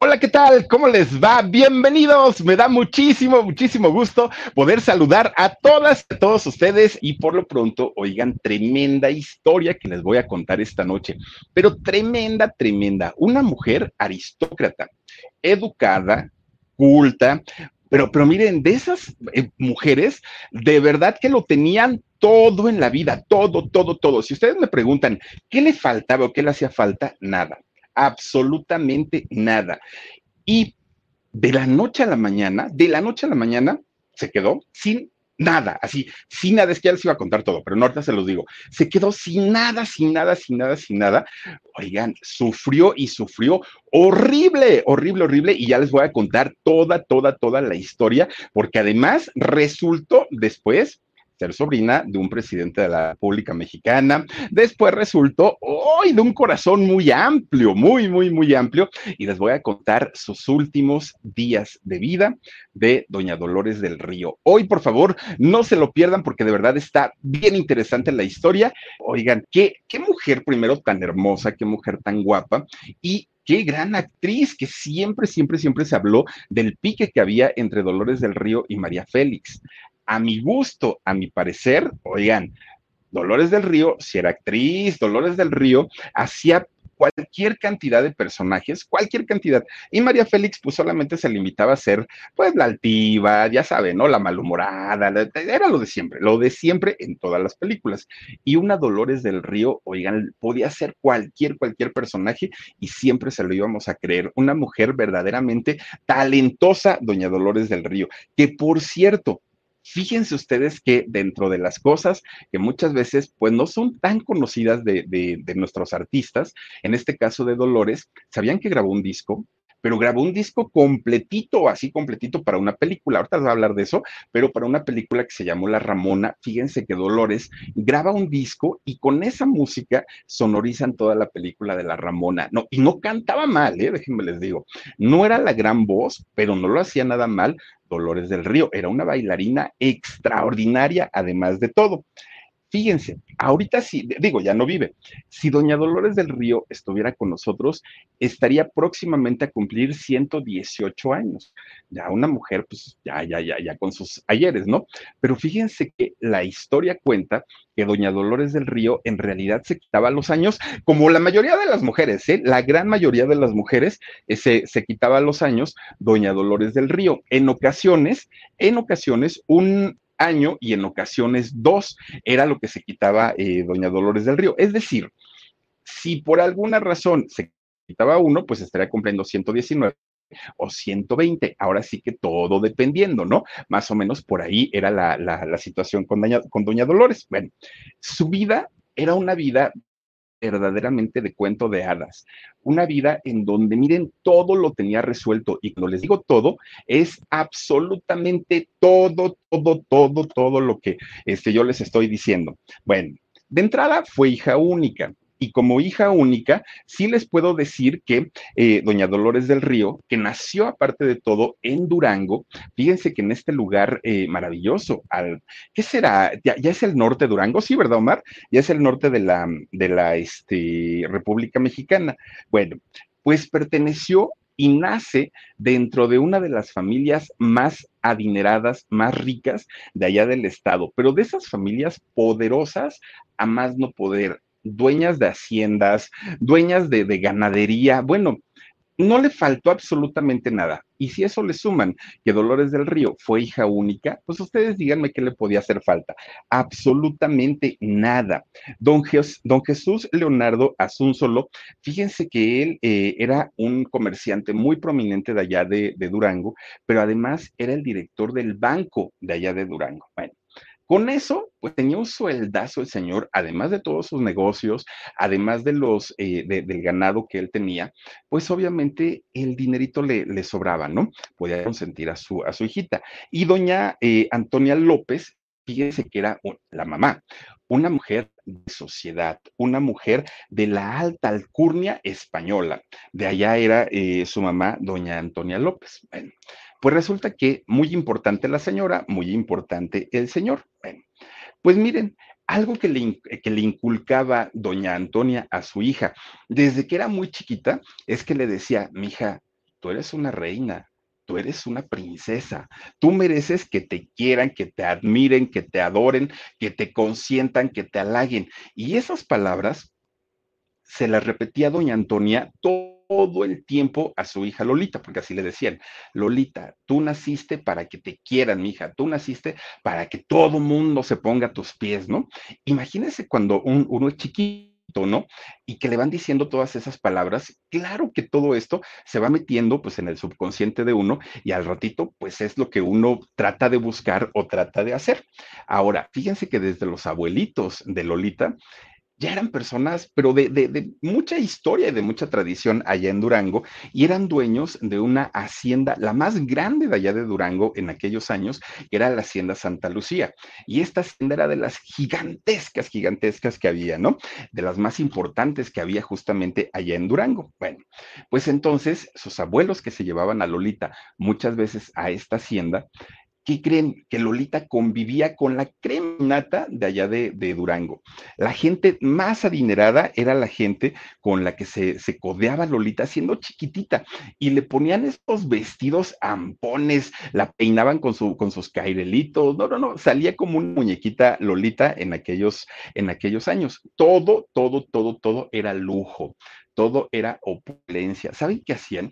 Hola, ¿qué tal? ¿Cómo les va? Bienvenidos. Me da muchísimo, muchísimo gusto poder saludar a todas, a todos ustedes y por lo pronto, oigan, tremenda historia que les voy a contar esta noche, pero tremenda, tremenda. Una mujer aristócrata, educada, culta, pero, pero miren, de esas eh, mujeres, de verdad que lo tenían todo en la vida, todo, todo, todo. Si ustedes me preguntan, ¿qué le faltaba o qué le hacía falta? Nada absolutamente nada. Y de la noche a la mañana, de la noche a la mañana, se quedó sin nada, así, sin nada, es que ya les iba a contar todo, pero no ahorita se los digo, se quedó sin nada, sin nada, sin nada, sin nada. Oigan, sufrió y sufrió horrible, horrible, horrible, y ya les voy a contar toda, toda, toda la historia, porque además resultó después ser sobrina de un presidente de la República Mexicana. Después resultó hoy de un corazón muy amplio, muy, muy, muy amplio. Y les voy a contar sus últimos días de vida de doña Dolores del Río. Hoy, por favor, no se lo pierdan porque de verdad está bien interesante la historia. Oigan, qué, qué mujer primero tan hermosa, qué mujer tan guapa. Y qué gran actriz, que siempre, siempre, siempre se habló del pique que había entre Dolores del Río y María Félix a mi gusto, a mi parecer, oigan, Dolores del Río, si era actriz, Dolores del Río hacía cualquier cantidad de personajes, cualquier cantidad. Y María Félix, pues solamente se limitaba a ser, pues, la altiva, ya saben, ¿no? La malhumorada, era lo de siempre, lo de siempre en todas las películas. Y una Dolores del Río, oigan, podía ser cualquier, cualquier personaje y siempre se lo íbamos a creer. Una mujer verdaderamente talentosa, doña Dolores del Río, que por cierto, fíjense ustedes que dentro de las cosas que muchas veces pues no son tan conocidas de, de, nuestros artistas, en este caso de Dolores, ¿sabían que grabó un disco? Pero grabó un disco completito, así completito para una película. Ahorita les voy a hablar de eso, pero para una película que se llamó La Ramona, fíjense que Dolores graba un disco y con esa música sonorizan toda la película de La Ramona. No, y no cantaba mal, ¿eh? déjenme les digo. No era la gran voz, pero no lo hacía nada mal. Dolores del Río era una bailarina extraordinaria, además de todo. Fíjense, ahorita sí, digo, ya no vive. Si doña Dolores del Río estuviera con nosotros, estaría próximamente a cumplir 118 años. Ya una mujer, pues ya, ya, ya, ya con sus ayeres, ¿no? Pero fíjense que la historia cuenta que doña Dolores del Río en realidad se quitaba los años, como la mayoría de las mujeres, ¿eh? La gran mayoría de las mujeres eh, se, se quitaba los años, doña Dolores del Río. En ocasiones, en ocasiones, un año y en ocasiones dos, era lo que se quitaba eh, doña Dolores del Río. Es decir, si por alguna razón se quitaba uno, pues estaría cumpliendo 119 o 120. Ahora sí que todo dependiendo, ¿no? Más o menos por ahí era la, la situación con doña, con doña Dolores. Bueno, su vida era una vida verdaderamente de cuento de hadas. Una vida en donde, miren, todo lo tenía resuelto. Y cuando les digo todo, es absolutamente todo, todo, todo, todo lo que este, yo les estoy diciendo. Bueno, de entrada fue hija única y como hija única, sí les puedo decir que eh, doña Dolores del Río, que nació aparte de todo en Durango, fíjense que en este lugar eh, maravilloso, al, ¿qué será? Ya, es el norte de Durango, sí, ¿verdad, Omar? Ya es el norte de la, este, República Mexicana. Bueno, pues perteneció y nace dentro de una de las familias más adineradas, más ricas de allá del estado, pero de esas familias poderosas a más no poder dueñas de haciendas, dueñas de, ganadería, bueno, no le faltó absolutamente nada. Y si eso le suman que Dolores del Río fue hija única, pues ustedes díganme qué le podía hacer falta. Absolutamente nada. Don, Jesús Leonardo Asunzolo, fíjense que él eh, era un comerciante muy prominente de allá de, de Durango, pero además era el director del banco de allá de Durango. Bueno, con eso, pues tenía un sueldazo el señor, además de todos sus negocios, además de los, eh, del ganado que él tenía, pues obviamente el dinerito le, sobraba, ¿no? Podía consentir a su, a su hijita. Y doña eh, Antonia López, fíjense que era la mamá, una mujer de sociedad, una mujer de la alta alcurnia española. De allá era eh, su mamá, doña Antonia López. Bueno, pues resulta que muy importante la señora, muy importante el señor. Bueno, pues miren, algo que le, que le, inculcaba doña Antonia a su hija desde que era muy chiquita es que le decía, mija, tú eres una reina, tú eres una princesa, tú mereces que te quieran, que te admiren, que te adoren, que te consientan, que te halaguen. Y esas palabras se las repetía doña Antonia todo todo el tiempo a su hija Lolita, porque así le decían, Lolita, tú naciste para que te quieran, hija, tú naciste para que todo mundo se ponga a tus pies, ¿no? Imagínense cuando uno es chiquito, ¿no? Y que le van diciendo todas esas palabras, claro que todo esto se va metiendo pues en el subconsciente de uno y al ratito pues es lo que uno trata de buscar o trata de hacer. Ahora, fíjense que desde los abuelitos de Lolita, ya eran personas, pero de, mucha historia y de mucha tradición allá en Durango, y eran dueños de una hacienda, la más grande de allá de Durango en aquellos años, era la hacienda Santa Lucía. Y esta hacienda era de las gigantescas, gigantescas que había, ¿no? De las más importantes que había justamente allá en Durango. Bueno, pues entonces sus abuelos que se llevaban a Lolita muchas veces a esta hacienda, ¿qué creen? Que Lolita convivía con la creminata de allá de, Durango. La gente más adinerada era la gente con la que se, codeaba Lolita siendo chiquitita y le ponían estos vestidos ampones, la peinaban con, su, con sus cairelitos, no, no, no, salía como una muñequita Lolita en aquellos, en aquellos años. Todo, todo, todo, todo era lujo todo era opulencia. ¿Saben qué hacían?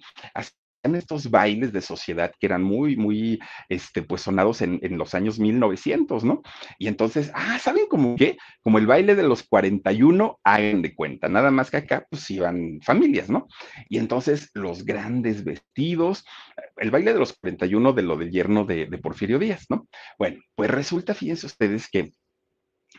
Estos bailes de sociedad que eran muy, muy, este, pues sonados en, en, los años 1900, ¿no? Y entonces, ah, ¿saben cómo qué? Como el baile de los 41, hagan de cuenta, nada más que acá, pues iban familias, ¿no? Y entonces los grandes vestidos, el baile de los 41 de lo del yerno de, de Porfirio Díaz, ¿no? Bueno, pues resulta, fíjense ustedes que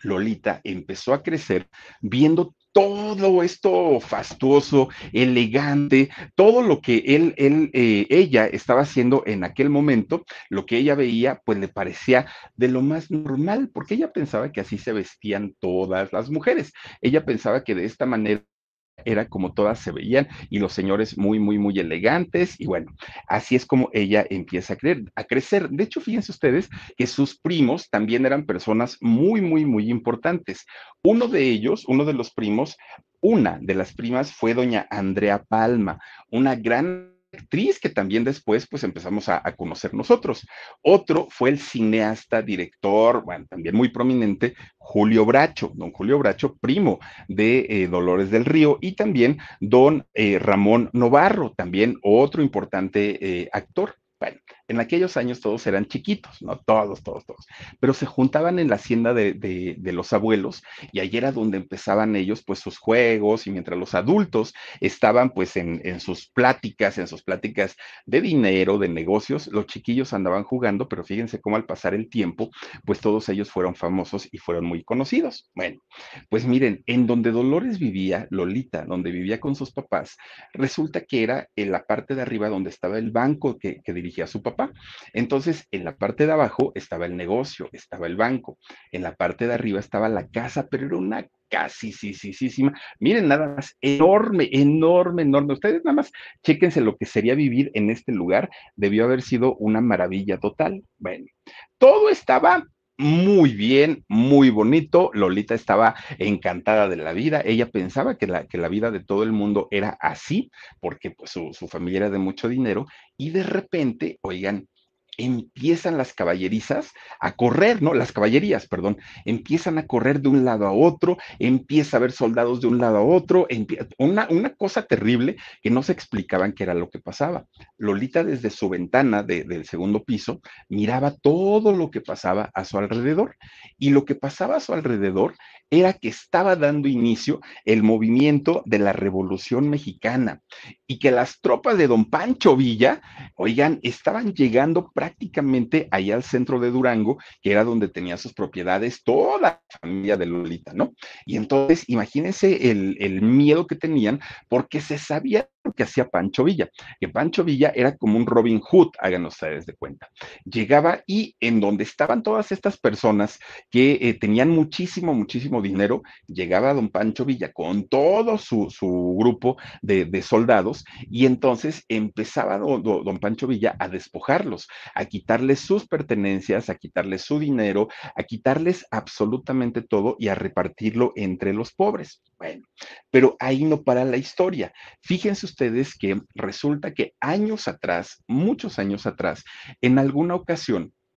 Lolita empezó a crecer viendo todo esto fastuoso, elegante, todo lo que él, él eh, ella estaba haciendo en aquel momento, lo que ella veía, pues le parecía de lo más normal, porque ella pensaba que así se vestían todas las mujeres. Ella pensaba que de esta manera era como todas se veían y los señores muy, muy, muy elegantes y bueno, así es como ella empieza a, creer, a crecer. De hecho, fíjense ustedes que sus primos también eran personas muy, muy, muy importantes. Uno de ellos, uno de los primos, una de las primas fue doña Andrea Palma, una gran actriz que también después pues empezamos a, conocer nosotros. Otro fue el cineasta, director, bueno, también muy prominente, Julio Bracho, don Julio Bracho, primo de eh, Dolores del Río, y también don eh, Ramón Novarro, también otro importante eh, actor. Bueno, en aquellos años todos eran chiquitos, ¿no? Todos, todos, todos. Pero se juntaban en la hacienda de, los abuelos y ahí era donde empezaban ellos pues sus juegos y mientras los adultos estaban pues en, en sus pláticas, en sus pláticas de dinero, de negocios, los chiquillos andaban jugando, pero fíjense cómo al pasar el tiempo pues todos ellos fueron famosos y fueron muy conocidos. Bueno, pues miren, en donde Dolores vivía, Lolita, donde vivía con sus papás, resulta que era en la parte de arriba donde estaba el banco que, que dirigía su papá entonces, en la parte de abajo estaba el negocio, estaba el banco, en la parte de arriba estaba la casa, pero era una casi, sí, sí, sí, sí, miren nada más, enorme, enorme, enorme. Ustedes nada más chéquense lo que sería vivir en este lugar, debió haber sido una maravilla total. Bueno, todo estaba muy bien, muy bonito. Lolita estaba encantada de la vida. Ella pensaba que la, que la vida de todo el mundo era así, porque pues, su, su familia era de mucho dinero. Y de repente, oigan, empiezan las caballerizas a correr, ¿no? Las caballerías, perdón, empiezan a correr de un lado a otro, empieza a haber soldados de un lado a otro, una, una cosa terrible que no se explicaban qué era lo que pasaba. Lolita desde su ventana del segundo piso miraba todo lo que pasaba a su alrededor y lo que pasaba a su alrededor era que estaba dando inicio el movimiento de la Revolución Mexicana y que las tropas de don Pancho Villa, oigan, estaban llegando prácticamente allá al centro de Durango, que era donde tenía sus propiedades toda la familia de Lolita, ¿no? Y entonces, imagínense el, el miedo que tenían porque se sabía que hacía Pancho Villa, que Pancho Villa era como un Robin Hood, hagan ustedes de cuenta. Llegaba y en donde estaban todas estas personas que eh, tenían muchísimo, muchísimo dinero, llegaba don Pancho Villa con todo su, grupo de, soldados y entonces empezaba don Pancho Villa a despojarlos, a quitarles sus pertenencias, a quitarles su dinero, a quitarles absolutamente todo y a repartirlo entre los pobres. Bueno, pero ahí no para la historia. Fíjense ustedes que resulta que años atrás, muchos años atrás, en alguna ocasión,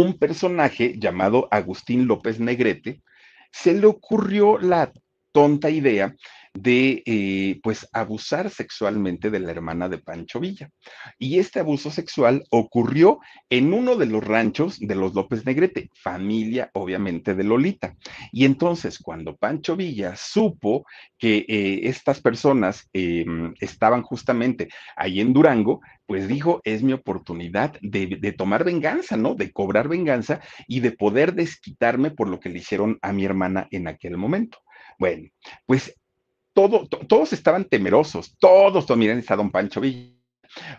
un personaje llamado Agustín López Negrete, se le ocurrió la tonta idea de eh, pues abusar sexualmente de la hermana de Pancho Villa. Y este abuso sexual ocurrió en uno de los ranchos de los López Negrete, familia obviamente de Lolita. Y entonces cuando Pancho Villa supo que eh, estas personas em, estaban justamente ahí en Durango, pues dijo, es mi oportunidad de, de, tomar venganza, ¿no? De cobrar venganza y de poder desquitarme por lo que le hicieron a mi hermana en aquel momento. Bueno, pues todos estaban temerosos, todos, todos, miren, está don Pancho Villa.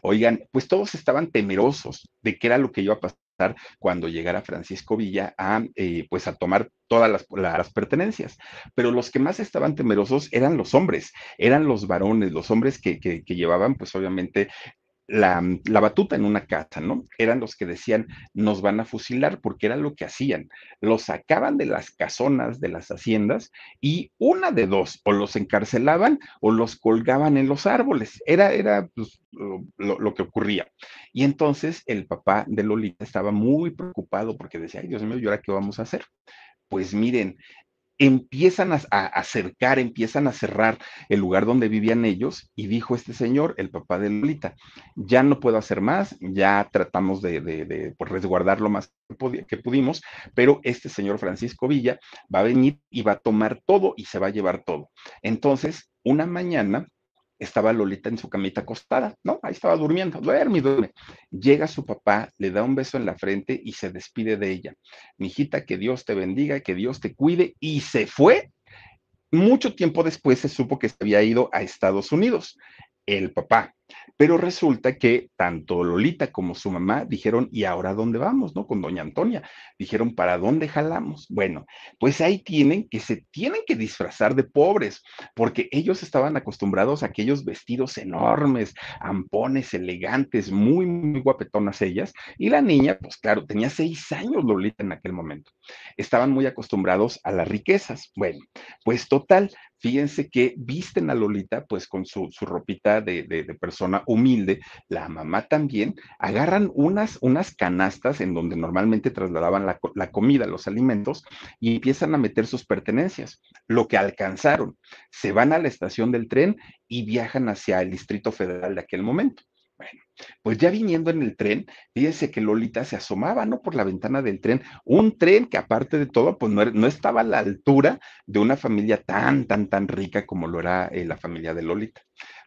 Oigan, pues todos estaban temerosos de qué era lo que iba a pasar cuando llegara Francisco Villa a, eh, pues a tomar todas las, las, pertenencias. Pero los que más estaban temerosos eran los hombres, eran los varones, los hombres que, que, que llevaban, pues obviamente, la, la, batuta en una casa, ¿no? Eran los que decían, nos van a fusilar, porque era lo que hacían. Los sacaban de las casonas, de las haciendas, y una de dos, o los encarcelaban o los colgaban en los árboles. Era, era pues, lo, lo, que ocurría. Y entonces el papá de Lolita estaba muy preocupado porque decía, ay Dios mío, ¿y ahora qué vamos a hacer? Pues miren, empiezan a, acercar, empiezan a cerrar el lugar donde vivían ellos y dijo este señor, el papá de Lolita, ya no puedo hacer más, ya tratamos de, de, de pues, resguardar lo más que pudimos, pero este señor Francisco Villa va a venir y va a tomar todo y se va a llevar todo. Entonces, una mañana estaba Lolita en su camita acostada, ¿no? Ahí estaba durmiendo, duerme duerme. Llega su papá, le da un beso en la frente y se despide de ella. Mijita, que Dios te bendiga, que Dios te cuide, y se fue. Mucho tiempo después se supo que se había ido a Estados Unidos, el papá. Pero resulta que tanto Lolita como su mamá dijeron, ¿y ahora dónde vamos? ¿No? Con doña Antonia. Dijeron, ¿para dónde jalamos? Bueno, pues ahí tienen que se tienen que disfrazar de pobres, porque ellos estaban acostumbrados a aquellos vestidos enormes, ampones, elegantes, muy, muy guapetonas ellas. Y la niña, pues claro, tenía seis años Lolita en aquel momento. Estaban muy acostumbrados a las riquezas. Bueno, pues total, fíjense que visten a Lolita pues con su, su ropita de, de, de persona humilde, la mamá también, agarran unas, unas canastas en donde normalmente trasladaban la, la comida, los alimentos, y empiezan a meter sus pertenencias, lo que alcanzaron. Se van a la estación del tren y viajan hacia el Distrito Federal de aquel momento. Bueno, pues ya viniendo en el tren, fíjense que Lolita se asomaba, ¿no? Por la ventana del tren, un tren que aparte de todo, pues no, no estaba a la altura de una familia tan, tan, tan rica como lo era eh, la familia de Lolita.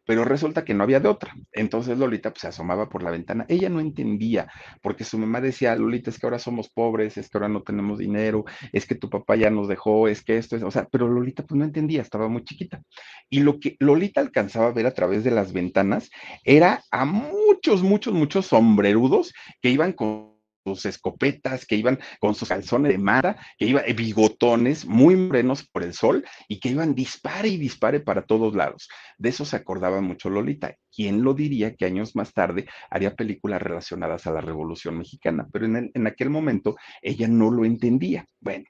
Pero resulta que no había de otra. Entonces Lolita pues, se asomaba por la ventana. Ella no entendía, porque su mamá decía, Lolita, es que ahora somos pobres, es que ahora no tenemos dinero, es que tu papá ya nos dejó, es que esto es, o sea, pero Lolita pues no entendía, estaba muy chiquita. Y lo que Lolita alcanzaba a ver a través de las ventanas era a muchos, muchos, muchos sombrerudos que iban con sus escopetas, que iban con sus calzones de mara, que iban eh, bigotones muy morenos por el sol y que iban dispare y dispare para todos lados. De eso se acordaba mucho Lolita. ¿Quién lo diría que años más tarde haría películas relacionadas a la Revolución Mexicana? Pero en, en aquel momento ella no lo entendía. Bueno,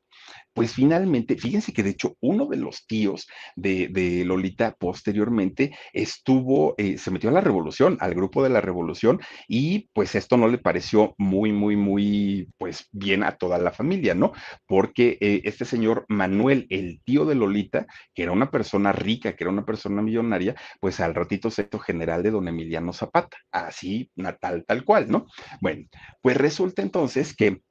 pues finalmente, fíjense que de hecho uno de los tíos de, Lolita posteriormente estuvo, eh, se metió a la revolución, al grupo de la revolución, y pues esto no le pareció muy, muy, muy, pues bien a toda la familia, ¿no? Porque eh, este señor Manuel, el tío de Lolita, que era una persona rica, que era una persona millonaria, pues al ratito se hizo general de don Emiliano Zapata, así, natal, tal cual, ¿no? Bueno, pues resulta entonces que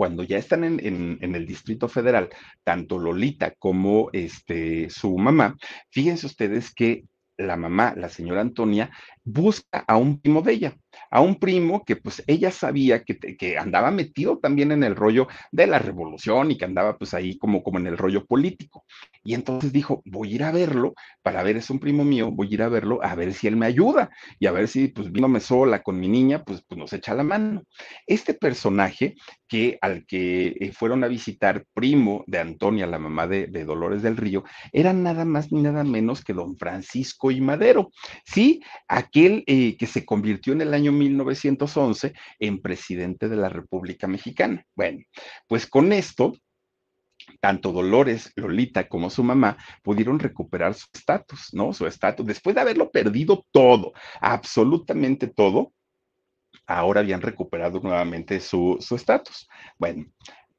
cuando ya están en, el Distrito Federal, tanto Lolita como este, su mamá, fíjense ustedes que la mamá, la señora Antonia, busca a un primo de ella, a un primo que pues ella sabía que, que, andaba metido también en el rollo de la revolución y que andaba pues ahí como, como en el rollo político. Y entonces dijo, voy a ir a verlo para ver, es un primo mío, voy a ir a verlo a ver si él me ayuda y a ver si pues viéndome sola con mi niña, pues, pues nos echa la mano. Este personaje que al que eh, fueron a visitar primo de Antonia, la mamá de, Dolores del Río, era nada más ni nada menos que don Francisco y Madero. Sí, aquel eh, que se convirtió en el año 1911 en presidente de la República Mexicana. Bueno, pues con esto tanto Dolores, Lolita como su mamá pudieron recuperar su estatus, ¿no? Su estatus, después de haberlo perdido todo, absolutamente todo, ahora habían recuperado nuevamente su estatus. bueno,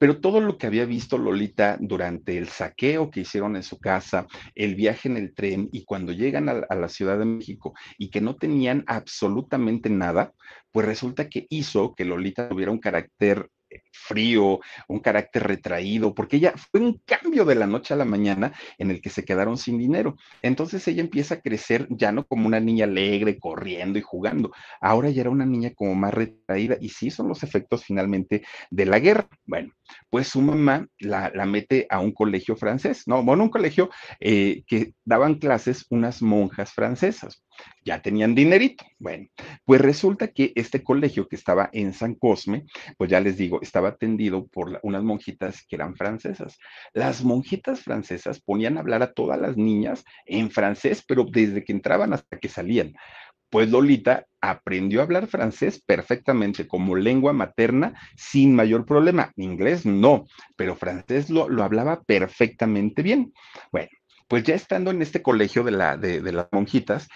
pero todo lo que había visto Lolita durante el saqueo que hicieron en su casa, el viaje en el tren y cuando llegan a, a, la Ciudad de México y que no tenían absolutamente nada, pues resulta que hizo que Lolita tuviera un carácter frío, un carácter retraído, porque ella fue un cambio de la noche a la mañana en el que se quedaron sin dinero. Entonces ella empieza a crecer ya no como una niña alegre, corriendo y jugando, ahora ya era una niña como más retraída y sí son los efectos finalmente de la guerra. Bueno, pues su mamá la, mete a un colegio francés, no, bueno, un colegio eh, que daban clases unas monjas francesas ya tenían dinerito. Bueno, pues resulta que este colegio que estaba en San Cosme, pues ya les digo, estaba atendido por unas monjitas que eran francesas. Las monjitas francesas ponían a hablar a todas las niñas en francés, pero desde que entraban hasta que salían. Pues Lolita aprendió a hablar francés perfectamente como lengua materna sin mayor problema. Inglés no, pero francés lo, hablaba perfectamente bien. Bueno, pues ya estando en este colegio de, la, de, de las monjitas,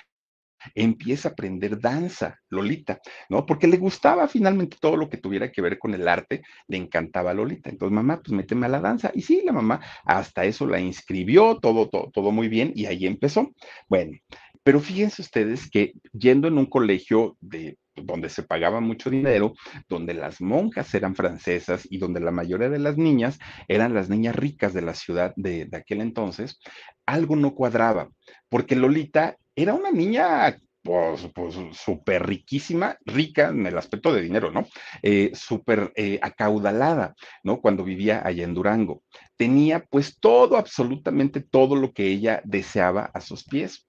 empieza a aprender danza, Lolita, ¿no? Porque le gustaba finalmente todo lo que tuviera que ver con el arte, le encantaba a Lolita. Entonces, mamá, pues méteme a la danza. Y sí, la mamá hasta eso la inscribió, todo, todo, todo muy bien, y ahí empezó. Bueno, pero fíjense ustedes que yendo en un colegio de donde se pagaba mucho dinero, donde las monjas eran francesas y donde la mayoría de las niñas eran las niñas ricas de la ciudad de, de aquel entonces, algo no cuadraba, porque Lolita era una niña pues, pues súper riquísima, rica en el aspecto de dinero, ¿no? Eh, súper eh, acaudalada, ¿no? Cuando vivía allá en Durango. Tenía pues todo, absolutamente todo lo que ella deseaba a sus pies.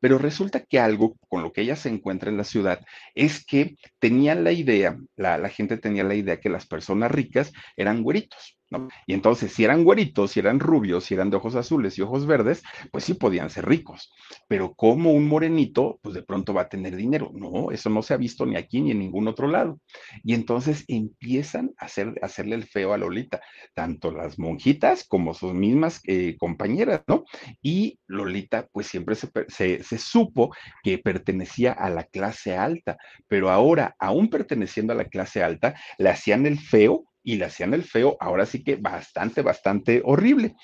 Pero resulta que algo con lo que ella se encuentra en la ciudad es que tenían la idea, la, la gente tenía la idea que las personas ricas eran güeritos. Y entonces, si eran güeritos, si eran rubios, si eran de ojos azules y ojos verdes, pues sí podían ser ricos. Pero como un morenito, pues de pronto va a tener dinero. No, eso no se ha visto ni aquí ni en ningún otro lado. Y entonces empiezan a, hacer, hacerle el feo a Lolita, tanto las monjitas como sus mismas eh, compañeras, ¿no? Y Lolita, pues siempre se, se supo que pertenecía a la clase alta, pero ahora, aún perteneciendo a la clase alta, le hacían el feo y le hacían el feo, ahora sí que bastante, bastante horrible.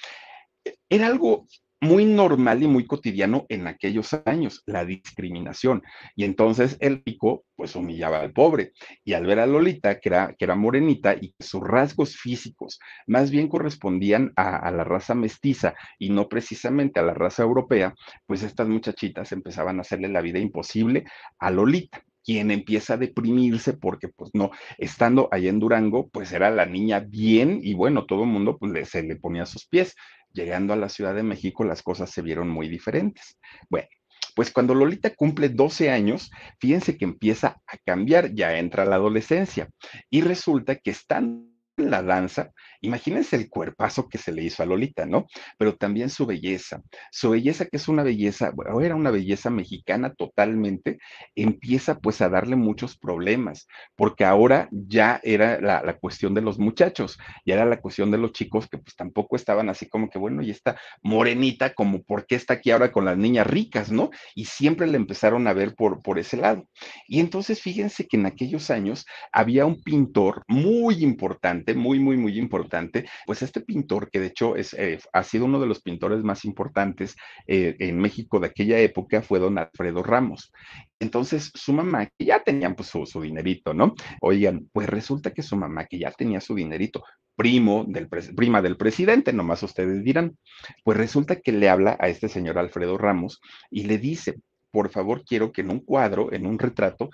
Era algo muy normal y muy cotidiano en aquellos años, la discriminación. Y entonces el rico pues humillaba al pobre. Y al ver a Lolita, que era, que era morenita y sus rasgos físicos más bien correspondían a, a, la raza mestiza y no precisamente a la raza europea, pues estas muchachitas empezaban a hacerle la vida imposible a Lolita quien empieza a deprimirse porque pues no, estando allá en Durango, pues era la niña bien y bueno, todo el mundo pues le, se le ponía a sus pies. Llegando a la Ciudad de México, las cosas se vieron muy diferentes. Bueno, pues cuando Lolita cumple 12 años, fíjense que empieza a cambiar, ya entra la adolescencia y resulta que están la danza, imagínense el cuerpazo que se le hizo a Lolita, ¿no? Pero también su belleza, su belleza que es una belleza, bueno, era una belleza mexicana totalmente, empieza pues a darle muchos problemas, porque ahora ya era la, la, cuestión de los muchachos, ya era la cuestión de los chicos que pues tampoco estaban así como que, bueno, y esta morenita, como, ¿por qué está aquí ahora con las niñas ricas, ¿no? Y siempre le empezaron a ver por, por ese lado. Y entonces fíjense que en aquellos años había un pintor muy importante, muy, muy, muy importante, pues este pintor, que de hecho es, eh, ha sido uno de los pintores más importantes eh, en México de aquella época, fue don Alfredo Ramos. Entonces, su mamá, que ya tenía pues, su, su dinerito, ¿no? Oigan, pues resulta que su mamá, que ya tenía su dinerito, primo del prima del presidente, nomás ustedes dirán, pues resulta que le habla a este señor Alfredo Ramos y le dice, por favor, quiero que en un cuadro, en un retrato,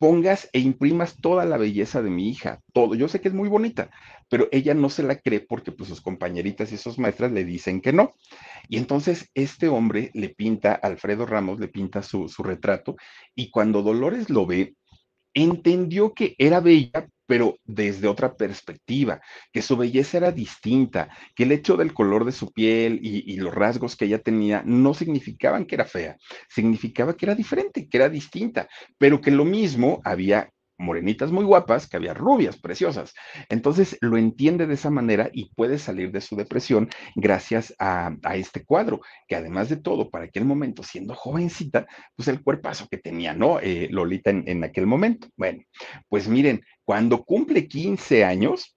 pongas e imprimas toda la belleza de mi hija, todo. Yo sé que es muy bonita, pero ella no se la cree porque pues sus compañeritas y sus maestras le dicen que no. Y entonces este hombre le pinta, Alfredo Ramos le pinta su, su retrato y cuando Dolores lo ve, entendió que era bella, pero desde otra perspectiva, que su belleza era distinta, que el hecho del color de su piel y, los rasgos que ella tenía no significaban que era fea, significaba que era diferente, que era distinta, pero que lo mismo había morenitas muy guapas, que había rubias preciosas. Entonces lo entiende de esa manera y puede salir de su depresión gracias a, este cuadro, que además de todo, para aquel momento, siendo jovencita, pues el cuerpazo que tenía, ¿no? Eh, Lolita en, en aquel momento. Bueno, pues miren, cuando cumple 15 años,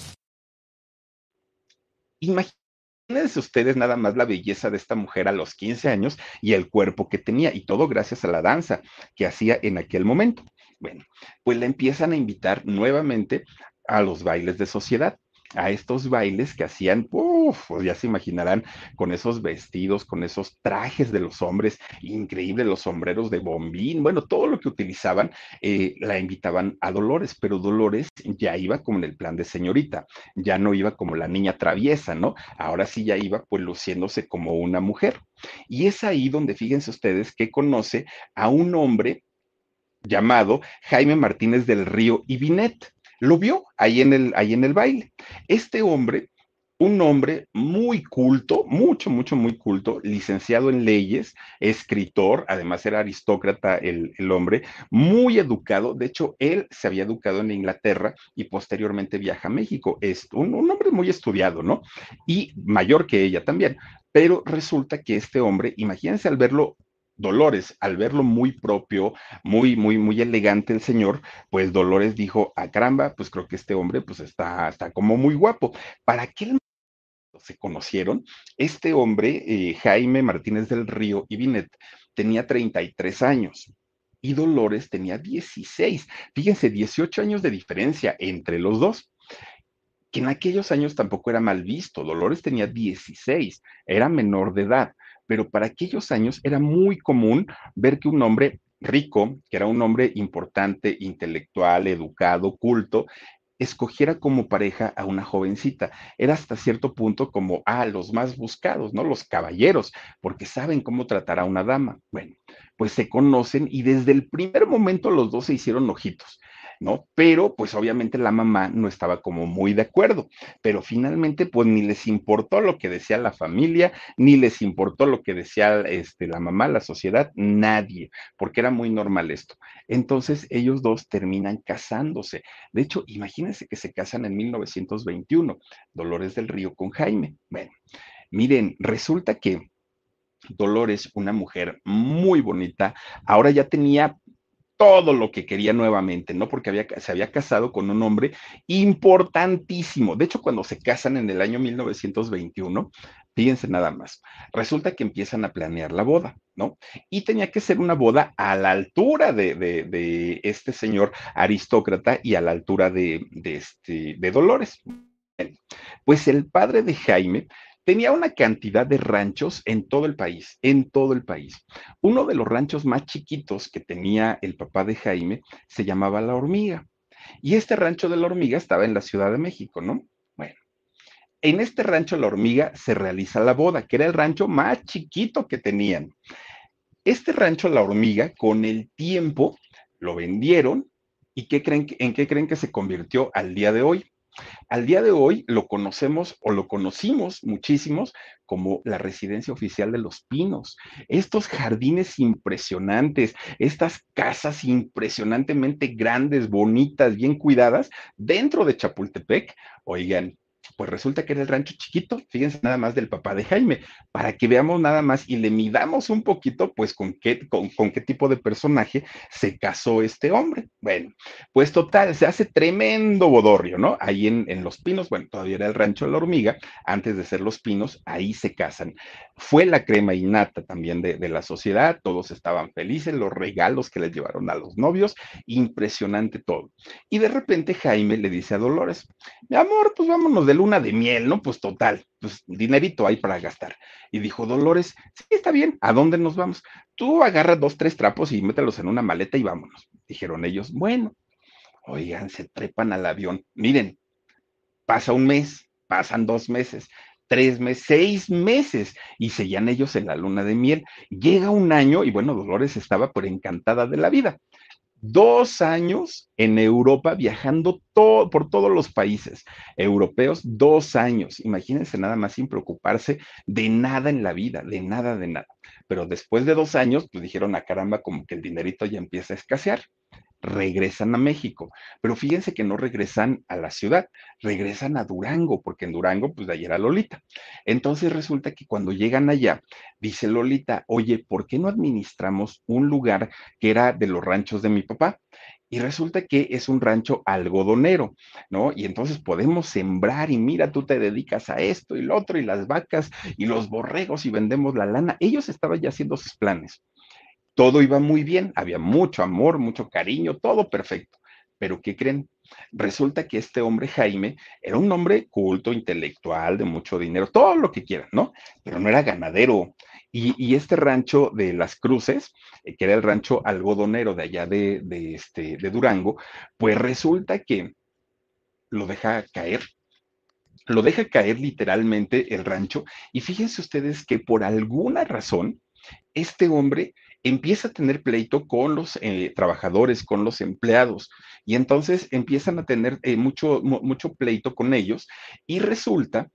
Imagínense ustedes nada más la belleza de esta mujer a los 15 años y el cuerpo que tenía, y todo gracias a la danza que hacía en aquel momento. Bueno, pues la empiezan a invitar nuevamente a los bailes de sociedad a estos bailes que hacían, uff, pues ya se imaginarán, con esos vestidos, con esos trajes de los hombres, increíble, los sombreros de bombín, bueno, todo lo que utilizaban, eh, la invitaban a Dolores, pero Dolores ya iba como en el plan de señorita, ya no iba como la niña traviesa, ¿no? Ahora sí ya iba pues luciéndose como una mujer. Y es ahí donde fíjense ustedes que conoce a un hombre llamado Jaime Martínez del Río y Binet lo vio ahí en el, ahí en el baile. Este hombre, un hombre muy culto, mucho, mucho, muy culto, licenciado en leyes, escritor, además era aristócrata el, el hombre, muy educado. De hecho, él se había educado en Inglaterra y posteriormente viaja a México. Es un, un hombre muy estudiado, ¿no? Y mayor que ella también. Pero resulta que este hombre, imagínense al verlo Dolores, al verlo muy propio, muy, muy, muy elegante el señor, pues Dolores dijo, a ah, caramba, pues creo que este hombre pues está, está como muy guapo. ¿Para qué se conocieron? Este hombre, eh, Jaime Martínez del Río y Binet, tenía 33 años y Dolores tenía 16. Fíjense, 18 años de diferencia entre los dos que en aquellos años tampoco era mal visto. Dolores tenía 16, era menor de edad pero para aquellos años era muy común ver que un hombre rico, que era un hombre importante, intelectual, educado, culto, escogiera como pareja a una jovencita. Era hasta cierto punto como, ah, los más buscados, ¿no? Los caballeros, porque saben cómo tratar a una dama. Bueno, pues se conocen y desde el primer momento los dos se hicieron ojitos. Pero pues obviamente la mamá no estaba como muy de acuerdo, pero finalmente pues ni les importó lo que decía la familia, ni les importó lo que decía este, la mamá, la sociedad, nadie, porque era muy normal esto. Entonces ellos dos terminan casándose. De hecho, imagínense que se casan en 1921, Dolores del Río con Jaime. Bueno, miren, resulta que Dolores, una mujer muy bonita, ahora ya tenía todo lo que quería nuevamente, ¿no? Porque había, se había casado con un hombre importantísimo. De hecho, cuando se casan en el año 1921, fíjense nada más, resulta que empiezan a planear la boda, ¿no? Y tenía que ser una boda a la altura de, este señor aristócrata y a la altura de, de, este, de Dolores. Pues el padre de Jaime tenía una cantidad de ranchos en todo el país, en todo el país. Uno de los ranchos más chiquitos que tenía el papá de Jaime se llamaba La Hormiga. Y este rancho de La Hormiga estaba en la Ciudad de México, ¿no? Bueno, en este rancho La Hormiga se realiza la boda, que era el rancho más chiquito que tenían. Este rancho La Hormiga, con el tiempo, lo vendieron y ¿qué creen, ¿en qué creen que se convirtió al día de hoy? Al día de hoy lo conocemos o lo conocimos muchísimos como la residencia oficial de los pinos. Estos jardines impresionantes, estas casas impresionantemente grandes, bonitas, bien cuidadas, dentro de Chapultepec, oigan, pues resulta que era el rancho chiquito, fíjense nada más del papá de Jaime, para que veamos nada más y le midamos un poquito, pues con qué, con, qué tipo de personaje se casó este hombre. Bueno, pues total, se hace tremendo bodorrio, ¿no? Ahí en, en Los Pinos, bueno, todavía era el rancho de la hormiga, antes de ser Los Pinos, ahí se casan. Fue la crema innata también de, de la sociedad, todos estaban felices, los regalos que les llevaron a los novios, impresionante todo. Y de repente Jaime le dice a Dolores, mi amor, pues vámonos de de miel, ¿no? Pues total, pues dinerito hay para gastar. Y dijo Dolores, sí, está bien, ¿a dónde nos vamos? Tú agarras dos, tres trapos y mételos en una maleta y vámonos. Dijeron ellos, bueno, oigan, se trepan al avión. Miren, pasa un mes, pasan dos meses, tres meses, seis meses, y seguían ellos en la luna de miel. Llega un año y bueno, Dolores estaba por encantada de la vida dos años en Europa viajando por todos los países europeos, dos años. Imagínense nada más sin preocuparse de nada en la vida, de nada, de nada. Pero después de dos años, pues dijeron, a ah, caramba, como que el dinerito ya empieza a escasear regresan a México, pero fíjense que no regresan a la ciudad, regresan a Durango, porque en Durango, pues de ahí era Lolita. Entonces resulta que cuando llegan allá, dice Lolita, oye, ¿por qué no administramos un lugar que era de los ranchos de mi papá? Y resulta que es un rancho algodonero, ¿no? Y entonces podemos sembrar y mira, tú te dedicas a esto y lo otro y las vacas y los borregos y vendemos la lana. Ellos estaban ya haciendo sus planes todo iba muy bien, había mucho amor, mucho cariño, todo perfecto. Pero ¿qué creen? Resulta que este hombre Jaime era un hombre culto, intelectual, de mucho dinero, todo lo que quieran, ¿no? Pero no era ganadero. Y, este rancho de Las Cruces, eh, que era el rancho algodonero de allá este, de Durango, pues resulta que lo deja caer, lo deja caer literalmente el rancho. Y fíjense ustedes que por alguna razón, este hombre empieza a tener pleito con los eh, trabajadores, con los empleados, y entonces empiezan a tener eh, mucho, mucho pleito con ellos, y resulta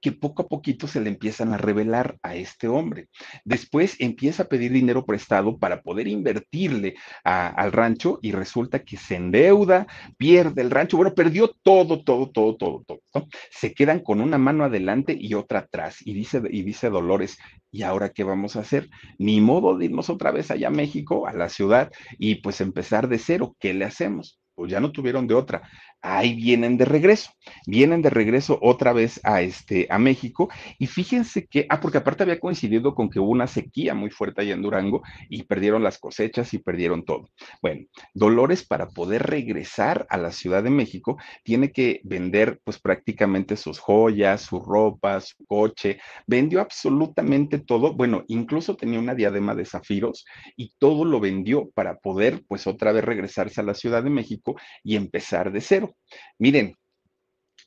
que poco a poquito se le empiezan a revelar a este hombre. Después empieza a pedir dinero prestado para poder invertirle al rancho y resulta que se endeuda, pierde el rancho, bueno, perdió todo, todo, todo, todo, todo. Se quedan con una mano adelante y otra atrás y dice, y dice Dolores, ¿y ahora qué vamos a hacer? Ni modo de irnos otra vez allá a México, a la ciudad, y pues empezar de cero, ¿qué le hacemos? Pues ya no tuvieron de otra ahí vienen de regreso, vienen de regreso otra vez a, este, a México y fíjense que, ah, porque aparte había coincidido con que hubo una sequía muy fuerte allá en Durango y perdieron las cosechas y perdieron todo. Bueno, Dolores para poder regresar a la Ciudad de México tiene que vender pues prácticamente sus joyas, su ropa, su coche, vendió absolutamente todo, bueno, incluso tenía una diadema de zafiros y todo lo vendió para poder pues otra vez regresarse a la Ciudad de México y empezar de cero. Miren,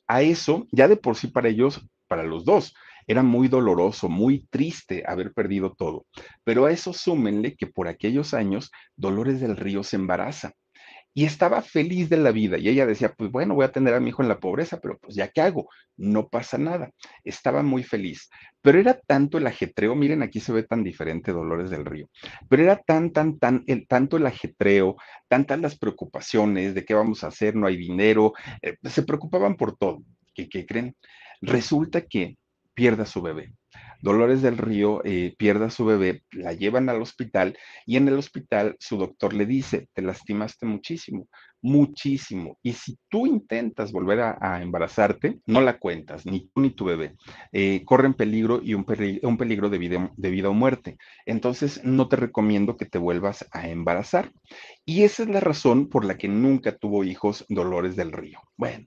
a eso, ya de por sí para ellos, para los dos, era muy doloroso, muy triste haber perdido todo. Pero a eso súmenle que por aquellos años Dolores del Río se embaraza. Y estaba feliz de la vida. Y ella decía, pues bueno, voy a tener a mi hijo en la pobreza, pero pues ya qué hago, no pasa nada. Estaba muy feliz. Pero era tanto el ajetreo, miren, aquí se ve tan diferente Dolores del Río, pero era tan, tan, tan, el, tanto el ajetreo, tantas las preocupaciones de qué vamos a hacer, no hay dinero, eh, se preocupaban por todo. ¿Qué, qué creen? Resulta que pierda su bebé. Dolores del Río eh, pierde a su bebé, la llevan al hospital y en el hospital su doctor le dice, te lastimaste muchísimo, muchísimo. Y si tú intentas volver a, embarazarte, no la cuentas, ni tú ni tu bebé. Eh, corren peligro y un, peligro de de vida o muerte. Entonces, no te recomiendo que te vuelvas a embarazar. Y esa es la razón por la que nunca tuvo hijos Dolores del Río. Bueno,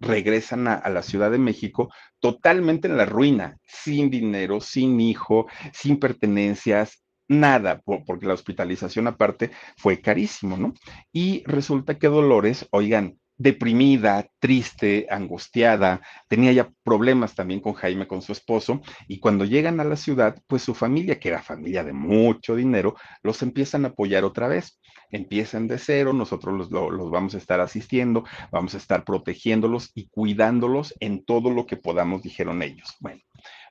regresan a, la Ciudad de México totalmente en la ruina, sin dinero, sin hijo, sin pertenencias, nada, porque la hospitalización aparte fue carísimo, ¿no? Y resulta que Dolores, oigan, deprimida, triste, angustiada, tenía ya problemas también con Jaime, con su esposo, y cuando llegan a la ciudad, pues su familia, que era familia de mucho dinero, los empiezan a apoyar otra vez. Empiezan de cero, nosotros los, los vamos a estar asistiendo, vamos a estar protegiéndolos y cuidándolos en todo lo que podamos, dijeron ellos. Bueno,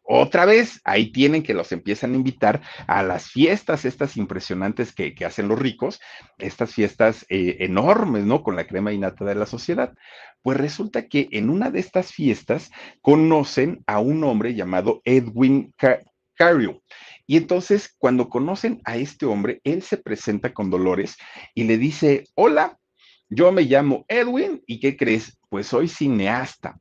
otra vez, ahí tienen que los empiezan a invitar a las fiestas, estas impresionantes que, hacen los ricos, estas fiestas eh, enormes, ¿no? Con la crema innata de la sociedad. Pues resulta que en una de estas fiestas conocen a un hombre llamado Edwin Cario. Y entonces, cuando conocen a este hombre, él se presenta con Dolores y le dice, hola, yo me llamo Edwin y ¿qué crees? Pues soy cineasta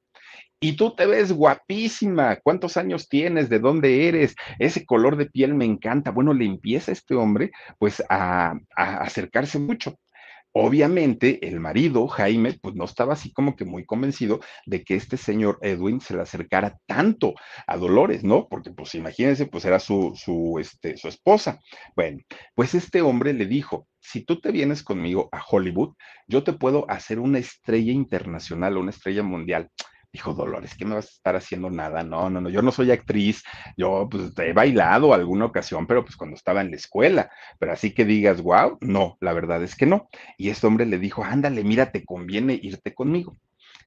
y tú te ves guapísima. ¿Cuántos años tienes? ¿De dónde eres? Ese color de piel me encanta. Bueno, le empieza este hombre pues a, acercarse mucho. Obviamente, el marido, Jaime, pues no estaba así como que muy convencido de que este señor Edwin se le acercara tanto a Dolores, ¿no? Porque, pues imagínense, pues era su, su, este, su esposa. Bueno, pues este hombre le dijo, si tú te vienes conmigo a Hollywood, yo te puedo hacer una estrella internacional, una estrella mundial dijo Dolores, ¿qué me vas a estar haciendo nada? No, no, no, yo no soy actriz, yo pues he bailado alguna ocasión, pero pues cuando estaba en la escuela, pero así que digas, wow, no, la verdad es que no. Y este hombre le dijo, ándale, mira, te conviene irte conmigo.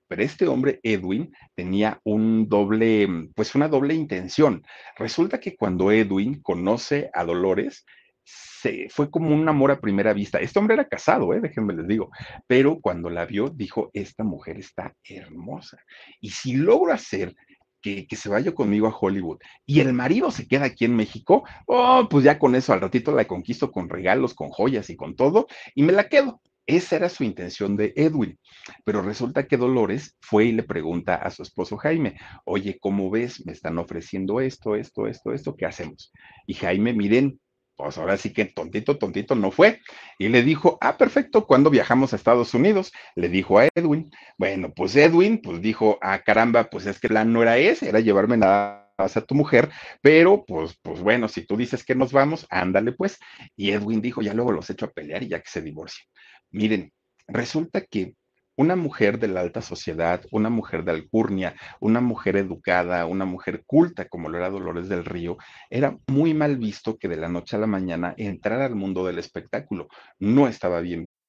Pero este hombre, Edwin, tenía un doble, pues una doble intención. Resulta que cuando Edwin conoce a Dolores, se, fue como un amor a primera vista. Este hombre era casado, ¿eh? déjenme les digo, pero cuando la vio dijo, esta mujer está hermosa. Y si logro hacer que, que, se vaya conmigo a Hollywood y el marido se queda aquí en México, oh, pues ya con eso al ratito la conquisto con regalos, con joyas y con todo, y me la quedo. Esa era su intención de Edwin. Pero resulta que Dolores fue y le pregunta a su esposo Jaime, oye, ¿cómo ves? Me están ofreciendo esto, esto, esto, esto, ¿qué hacemos? Y Jaime, miren, pues ahora sí que tontito, tontito no fue. Y le dijo, ah, perfecto, ¿cuándo viajamos a Estados Unidos? Le dijo a Edwin. Bueno, pues Edwin, pues dijo, ah, caramba, pues es que plan no era ese, era llevarme nada a tu mujer, pero pues, pues bueno, si tú dices que nos vamos, ándale pues. Y Edwin dijo, ya luego los echo a pelear y ya que se divorcien. Miren, resulta que una mujer de la alta sociedad, una mujer de alcurnia, una mujer educada, una mujer culta como lo era Dolores del Río, era muy mal visto que de la noche a la mañana entrara al mundo del espectáculo. No estaba bien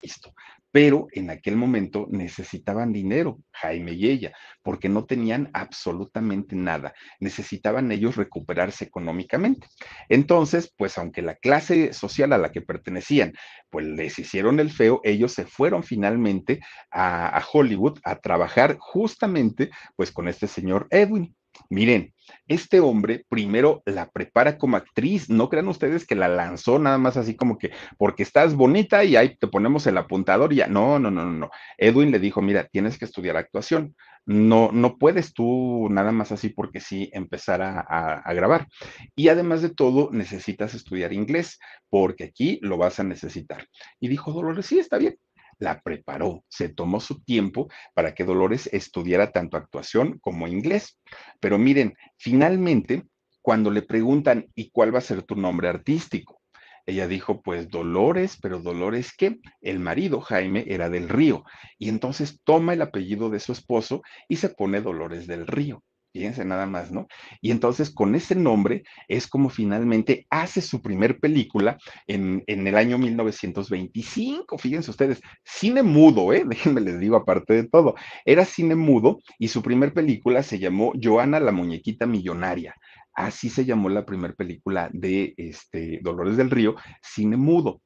Listo. Pero en aquel momento necesitaban dinero, Jaime y ella, porque no tenían absolutamente nada. Necesitaban ellos recuperarse económicamente. Entonces, pues aunque la clase social a la que pertenecían, pues les hicieron el feo, ellos se fueron finalmente a, a Hollywood a trabajar justamente pues con este señor Edwin. Miren, este hombre primero la prepara como actriz, no crean ustedes que la lanzó nada más así como que porque estás bonita y ahí te ponemos el apuntador y ya, no, no, no, no, Edwin le dijo, mira, tienes que estudiar actuación. no, no puedes tú nada más así porque sí empezar a, a, grabar. Y además de todo, necesitas estudiar inglés, porque aquí lo vas a necesitar. Y dijo Dolores, sí, está bien. La preparó, se tomó su tiempo para que Dolores estudiara tanto actuación como inglés. Pero miren, finalmente, cuando le preguntan, ¿y cuál va a ser tu nombre artístico? Ella dijo, pues Dolores, pero Dolores qué? El marido, Jaime, era del Río. Y entonces toma el apellido de su esposo y se pone Dolores del Río. Fíjense nada más, ¿no? Y entonces con ese nombre es como finalmente hace su primer película en, en, el año 1925. Fíjense ustedes, cine mudo, ¿eh? Déjenme les digo aparte de todo. Era cine mudo y su primer película se llamó Joana la muñequita millonaria. Así se llamó la primera película de este, Dolores del Río, cine mudo.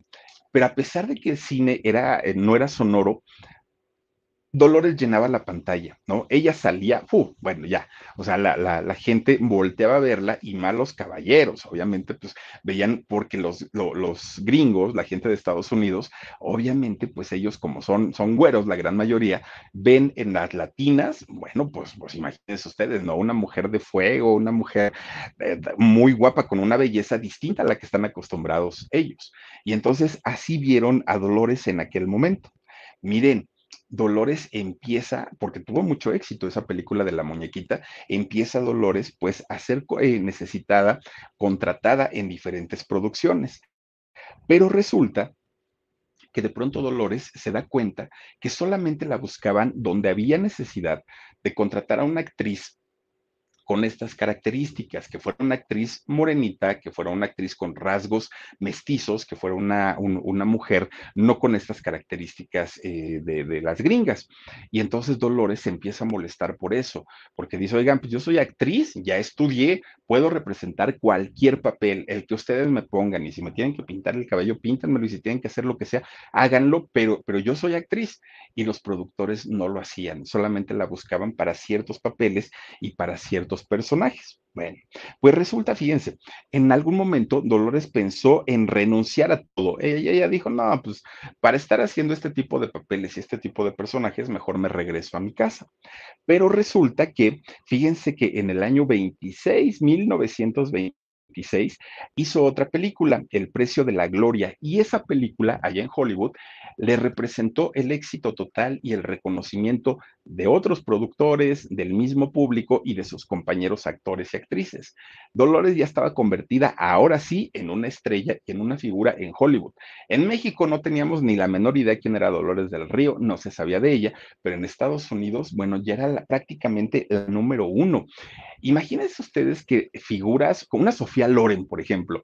Pero a pesar de que el cine era, eh, no era sonoro, Dolores llenaba la pantalla, ¿no? Ella salía, ¡fu! bueno, ya, o sea, la, la, gente volteaba a verla y malos caballeros, obviamente, pues veían, porque los, los gringos, la gente de Estados Unidos, obviamente, pues ellos como son, son güeros, la gran mayoría, ven en las latinas, bueno, pues, pues imagínense ustedes, ¿no? Una mujer de fuego, una mujer eh, muy guapa, con una belleza distinta a la que están acostumbrados ellos. Y entonces así vieron a Dolores en aquel momento. Miren, Dolores empieza, porque tuvo mucho éxito esa película de la muñequita, empieza Dolores pues a ser eh, necesitada, contratada en diferentes producciones. Pero resulta que de pronto Dolores se da cuenta que solamente la buscaban donde había necesidad de contratar a una actriz con estas características, que fuera una actriz morenita, que fuera una actriz con rasgos mestizos, que fuera una, una mujer no con estas características eh, de, las gringas. Y entonces Dolores se empieza a molestar por eso, porque dice, oigan, pues yo soy actriz, ya estudié, puedo representar cualquier papel, el que ustedes me pongan, y si me tienen que pintar el cabello, píntenmelo, y si tienen que hacer lo que sea, háganlo, pero, pero yo soy actriz. Y los productores no lo hacían, solamente la buscaban para ciertos papeles y para ciertos personajes. Bueno, pues resulta, fíjense, en algún momento Dolores pensó en renunciar a todo. Ella, ella, dijo, no, pues para estar haciendo este tipo de papeles y este tipo de personajes, mejor me regreso a mi casa. Pero resulta que, fíjense que en el año 26, 1920, hizo otra película, El precio de la gloria, y esa película, allá en Hollywood, le representó el éxito total y el reconocimiento de otros productores, del mismo público y de sus compañeros actores y actrices. Dolores ya estaba convertida ahora sí en una estrella y en una figura en Hollywood. En México no teníamos ni la menor idea quién era Dolores del Río, no se sabía de ella, pero en Estados Unidos, bueno, ya era prácticamente la número uno. Imagínense ustedes que figuras como una Sofía Loren, por ejemplo,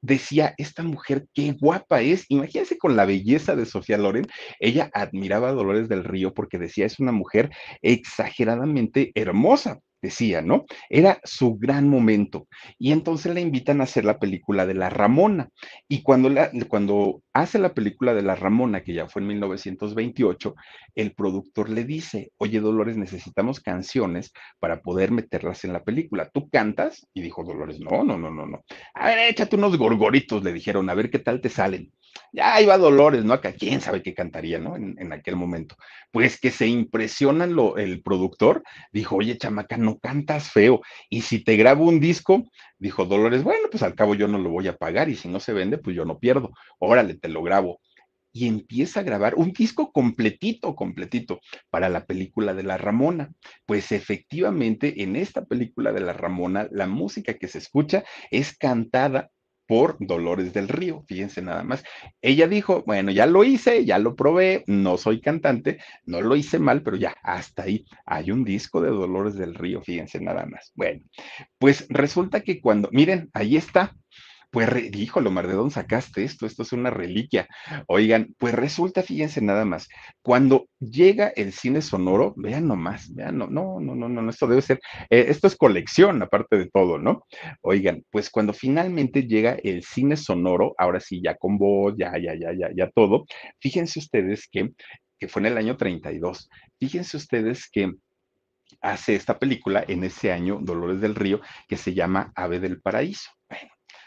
decía, esta mujer qué guapa es. Imagínense con la belleza de Sofía Loren, ella admiraba a Dolores del Río porque decía, es una mujer exageradamente hermosa decía, ¿no? Era su gran momento. Y entonces le invitan a hacer la película de La Ramona. Y cuando, la, cuando hace la película de La Ramona, que ya fue en 1928, el productor le dice, oye Dolores, necesitamos canciones para poder meterlas en la película. ¿Tú cantas? Y dijo Dolores, no, no, no, no, no. A ver, échate unos gorgoritos, le dijeron, a ver qué tal te salen. Ya iba Dolores, ¿no? Acá, quién sabe qué cantaría, ¿no? En, aquel momento. Pues que se impresionan lo, el productor, dijo, oye, chamaca, no cantas feo. Y si te grabo un disco, dijo Dolores, bueno, pues al cabo yo no lo voy a pagar y si no se vende, pues yo no pierdo. Órale, te lo grabo. Y empieza a grabar un disco completito, completito, para la película de La Ramona. Pues efectivamente, en esta película de La Ramona, la música que se escucha es cantada por Dolores del Río, fíjense nada más. Ella dijo, bueno, ya lo hice, ya lo probé, no soy cantante, no lo hice mal, pero ya, hasta ahí hay un disco de Dolores del Río, fíjense nada más. Bueno, pues resulta que cuando, miren, ahí está, pues, híjole, Omar, ¿de dónde sacaste esto? Esto es una reliquia. Oigan, pues resulta, fíjense nada más, cuando llega el cine sonoro, vean nomás, vean, no, no, no, no, no, esto debe ser, eh, esto es colección, aparte de todo, ¿no? Oigan, pues cuando finalmente llega el cine sonoro, ahora sí, ya con voz, ya, ya, ya, ya, ya todo, fíjense ustedes que, que fue en el año 32, fíjense ustedes que hace esta película en ese año, Dolores del Río, que se llama Ave del Paraíso.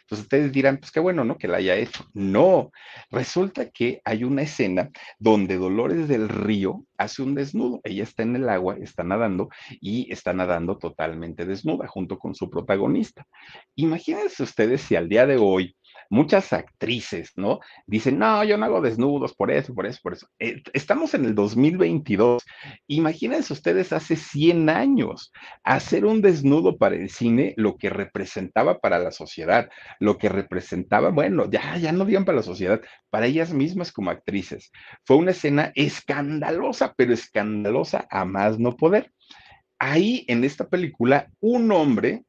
Entonces ustedes dirán, pues qué bueno, ¿no? Que la haya hecho. No, resulta que hay una escena donde Dolores del Río hace un desnudo. Ella está en el agua, está nadando y está nadando totalmente desnuda junto con su protagonista. Imagínense ustedes si al día de hoy muchas actrices, ¿no? Dicen, no, yo no hago desnudos por eso, por eso, por eso. Eh, estamos en el 2022. Imagínense ustedes hace 100 años hacer un desnudo para el cine, lo que representaba para la sociedad, lo que representaba, bueno, ya, ya no digan para la sociedad, para ellas mismas como actrices. Fue una escena escandalosa, pero escandalosa a más no poder. Ahí en esta película, un hombre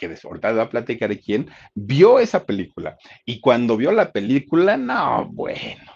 que ahorita va a platicar de quién, vio esa película. Y cuando vio la película, no, bueno,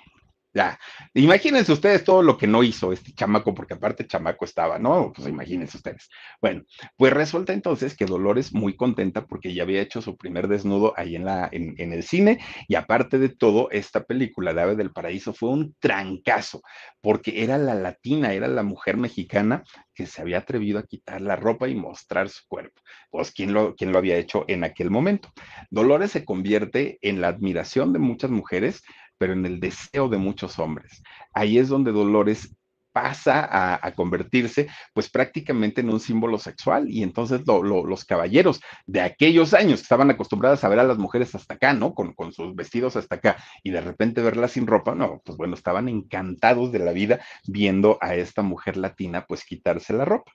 ya, imagínense ustedes todo lo que no hizo este chamaco, porque aparte chamaco estaba, ¿no? Pues imagínense ustedes. Bueno, pues resulta entonces que Dolores muy contenta porque ya había hecho su primer desnudo ahí en, la, el cine y aparte de todo, esta película de Ave del Paraíso fue un trancazo, porque era la latina, era la mujer mexicana que se había atrevido a quitar la ropa y mostrar su cuerpo. Pues, ¿quién quién lo había hecho en aquel momento? Dolores se convierte en la admiración de muchas mujeres pero en el deseo de muchos hombres. Ahí es donde Dolores pasa a, convertirse pues prácticamente en un símbolo sexual y entonces los caballeros de aquellos años que estaban acostumbrados a ver a las mujeres hasta acá, ¿no? Con, con, sus vestidos hasta acá y de repente verlas sin ropa, no, pues bueno, estaban encantados de la vida viendo a esta mujer latina pues quitarse la ropa.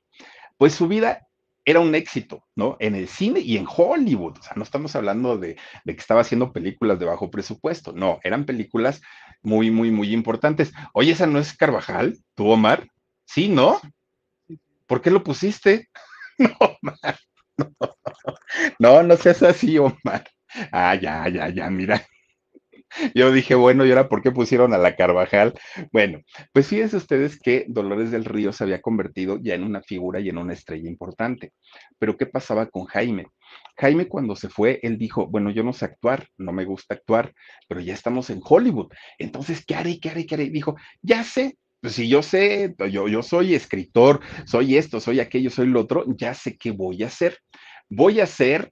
Pues su vida era un éxito, ¿no? En el cine y en Hollywood. O sea, no estamos hablando de, que estaba haciendo películas de bajo presupuesto. No, eran películas muy, muy, muy importantes. Oye, ¿esa no es Carvajal? ¿Tú, Omar? Sí, ¿no? ¿Por qué lo pusiste? No, Omar. No, no, no seas así, Omar. Ah, ya, ya, ya, mira. Yo dije, bueno, ¿y ahora por qué pusieron a la Carvajal? Bueno, pues fíjense ustedes que Dolores del Río se había convertido ya en una figura y en una estrella importante. Pero ¿qué pasaba con Jaime? Jaime cuando se fue, él dijo, bueno, yo no sé actuar, no me gusta actuar, pero ya estamos en Hollywood. Entonces, ¿qué haré? ¿Qué haré? ¿Qué haré? Dijo, ya sé, pues si yo sé, yo, yo soy escritor, soy esto, soy aquello, soy lo otro, ya sé qué voy a hacer. Voy a hacer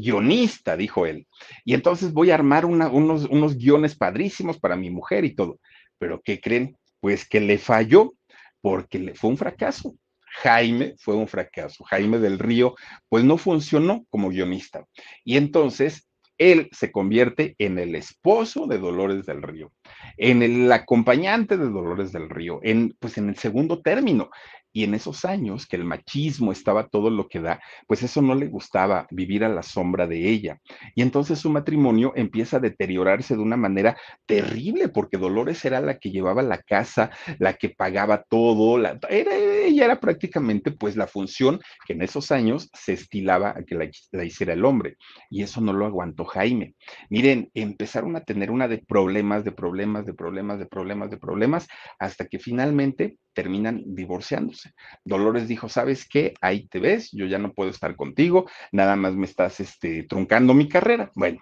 guionista, dijo él. Y entonces voy a armar unos, unos guiones padrísimos para mi mujer y todo. Pero ¿qué creen? Pues que le falló porque le fue un fracaso. Jaime fue un fracaso. Jaime del Río, pues no funcionó como guionista. Y entonces él se convierte en el esposo de Dolores del Río, en el acompañante de Dolores del Río, en pues en el segundo término. Y en esos años que el machismo estaba todo lo que da, pues eso no le gustaba vivir a la sombra de ella. Y entonces su matrimonio empieza a deteriorarse de una manera terrible, porque Dolores era la que llevaba la casa, la que pagaba todo, la, era, ella era prácticamente pues la función que en esos años se estilaba a que la, la hiciera el hombre. Y eso no lo aguantó Jaime. Miren, empezaron a tener una de problemas, de problemas, de problemas, de problemas, de problemas, hasta que finalmente terminan divorciándose. Dolores dijo, ¿sabes qué? Ahí te ves, yo ya no puedo estar contigo, nada más me estás este, truncando mi carrera. Bueno,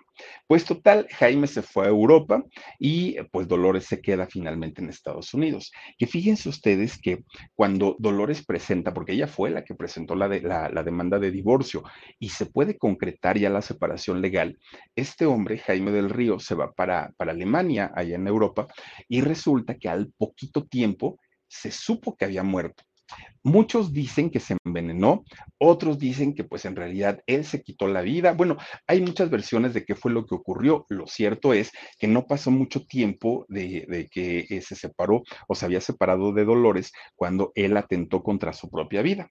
pues total, Jaime se fue a Europa y pues Dolores se queda finalmente en Estados Unidos. Que fíjense ustedes que cuando Dolores presenta, porque ella fue la que presentó la, de, la, demanda de divorcio y se puede concretar ya la separación legal, este hombre, Jaime del Río, se va para, para Alemania, allá en Europa, y resulta que al poquito tiempo se supo que había muerto. Muchos dicen que se envenenó, otros dicen que pues en realidad él se quitó la vida. Bueno, hay muchas versiones de qué fue lo que ocurrió. Lo cierto es que no pasó mucho tiempo de, que eh, se separó o se había separado de Dolores cuando él atentó contra su propia vida.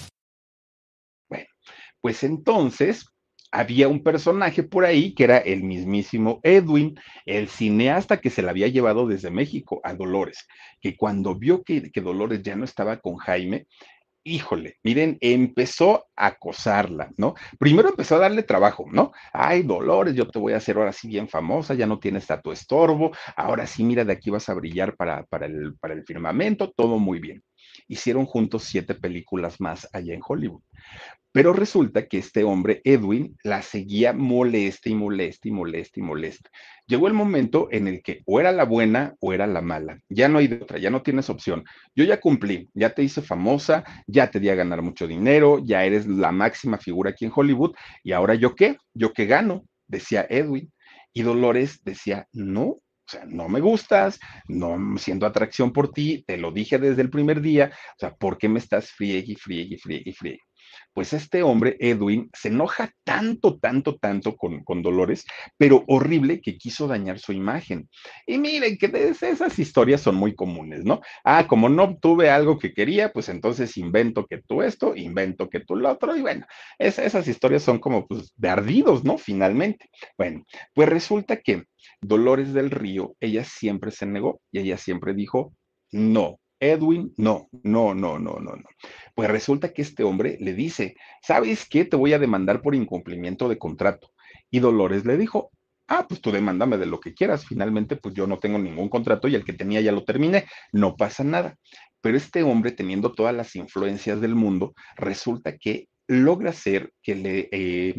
Pues entonces había un personaje por ahí que era el mismísimo Edwin, el cineasta que se la había llevado desde México a Dolores, que cuando vio que, que Dolores ya no estaba con Jaime, híjole, miren, empezó a acosarla, ¿no? Primero empezó a darle trabajo, ¿no? Ay, Dolores, yo te voy a hacer ahora sí bien famosa, ya no tienes a tu estorbo, ahora sí, mira, de aquí vas a brillar para, para, el, para el firmamento, todo muy bien. Hicieron juntos siete películas más allá en Hollywood. Pero resulta que este hombre, Edwin, la seguía molesta y molesta y molesta y molesta. Llegó el momento en el que o era la buena o era la mala. Ya no hay de otra, ya no tienes opción. Yo ya cumplí, ya te hice famosa, ya te di a ganar mucho dinero, ya eres la máxima figura aquí en Hollywood. ¿Y ahora yo qué? ¿Yo qué gano? Decía Edwin. Y Dolores decía, no, sea, no me gustas, no siento atracción por ti, te lo dije desde el primer día, o sea, ¿por qué me estás friegue y friegue y friegue y friegue? Pues este hombre, Edwin, se enoja tanto, tanto, tanto con, Dolores, pero horrible que quiso dañar su imagen. Y miren que esas historias son muy comunes, ¿no? Ah, como no obtuve algo que quería, pues entonces invento que tú esto, invento que tú lo otro, y bueno, esas historias son como pues de ardidos, ¿no? Finalmente. Bueno, pues resulta que Dolores del Río, ella siempre se negó y ella siempre dijo, no, Edwin, no, no, no, no, no, no. Pues resulta que este hombre le dice, ¿sabes qué? Te voy a demandar por incumplimiento de contrato. Y Dolores le dijo, ah, pues tú demándame de lo que quieras. Finalmente, pues yo no tengo ningún contrato y el que tenía ya lo terminé. No pasa nada. Pero este hombre, teniendo todas las influencias del mundo, resulta que logra hacer que le eh,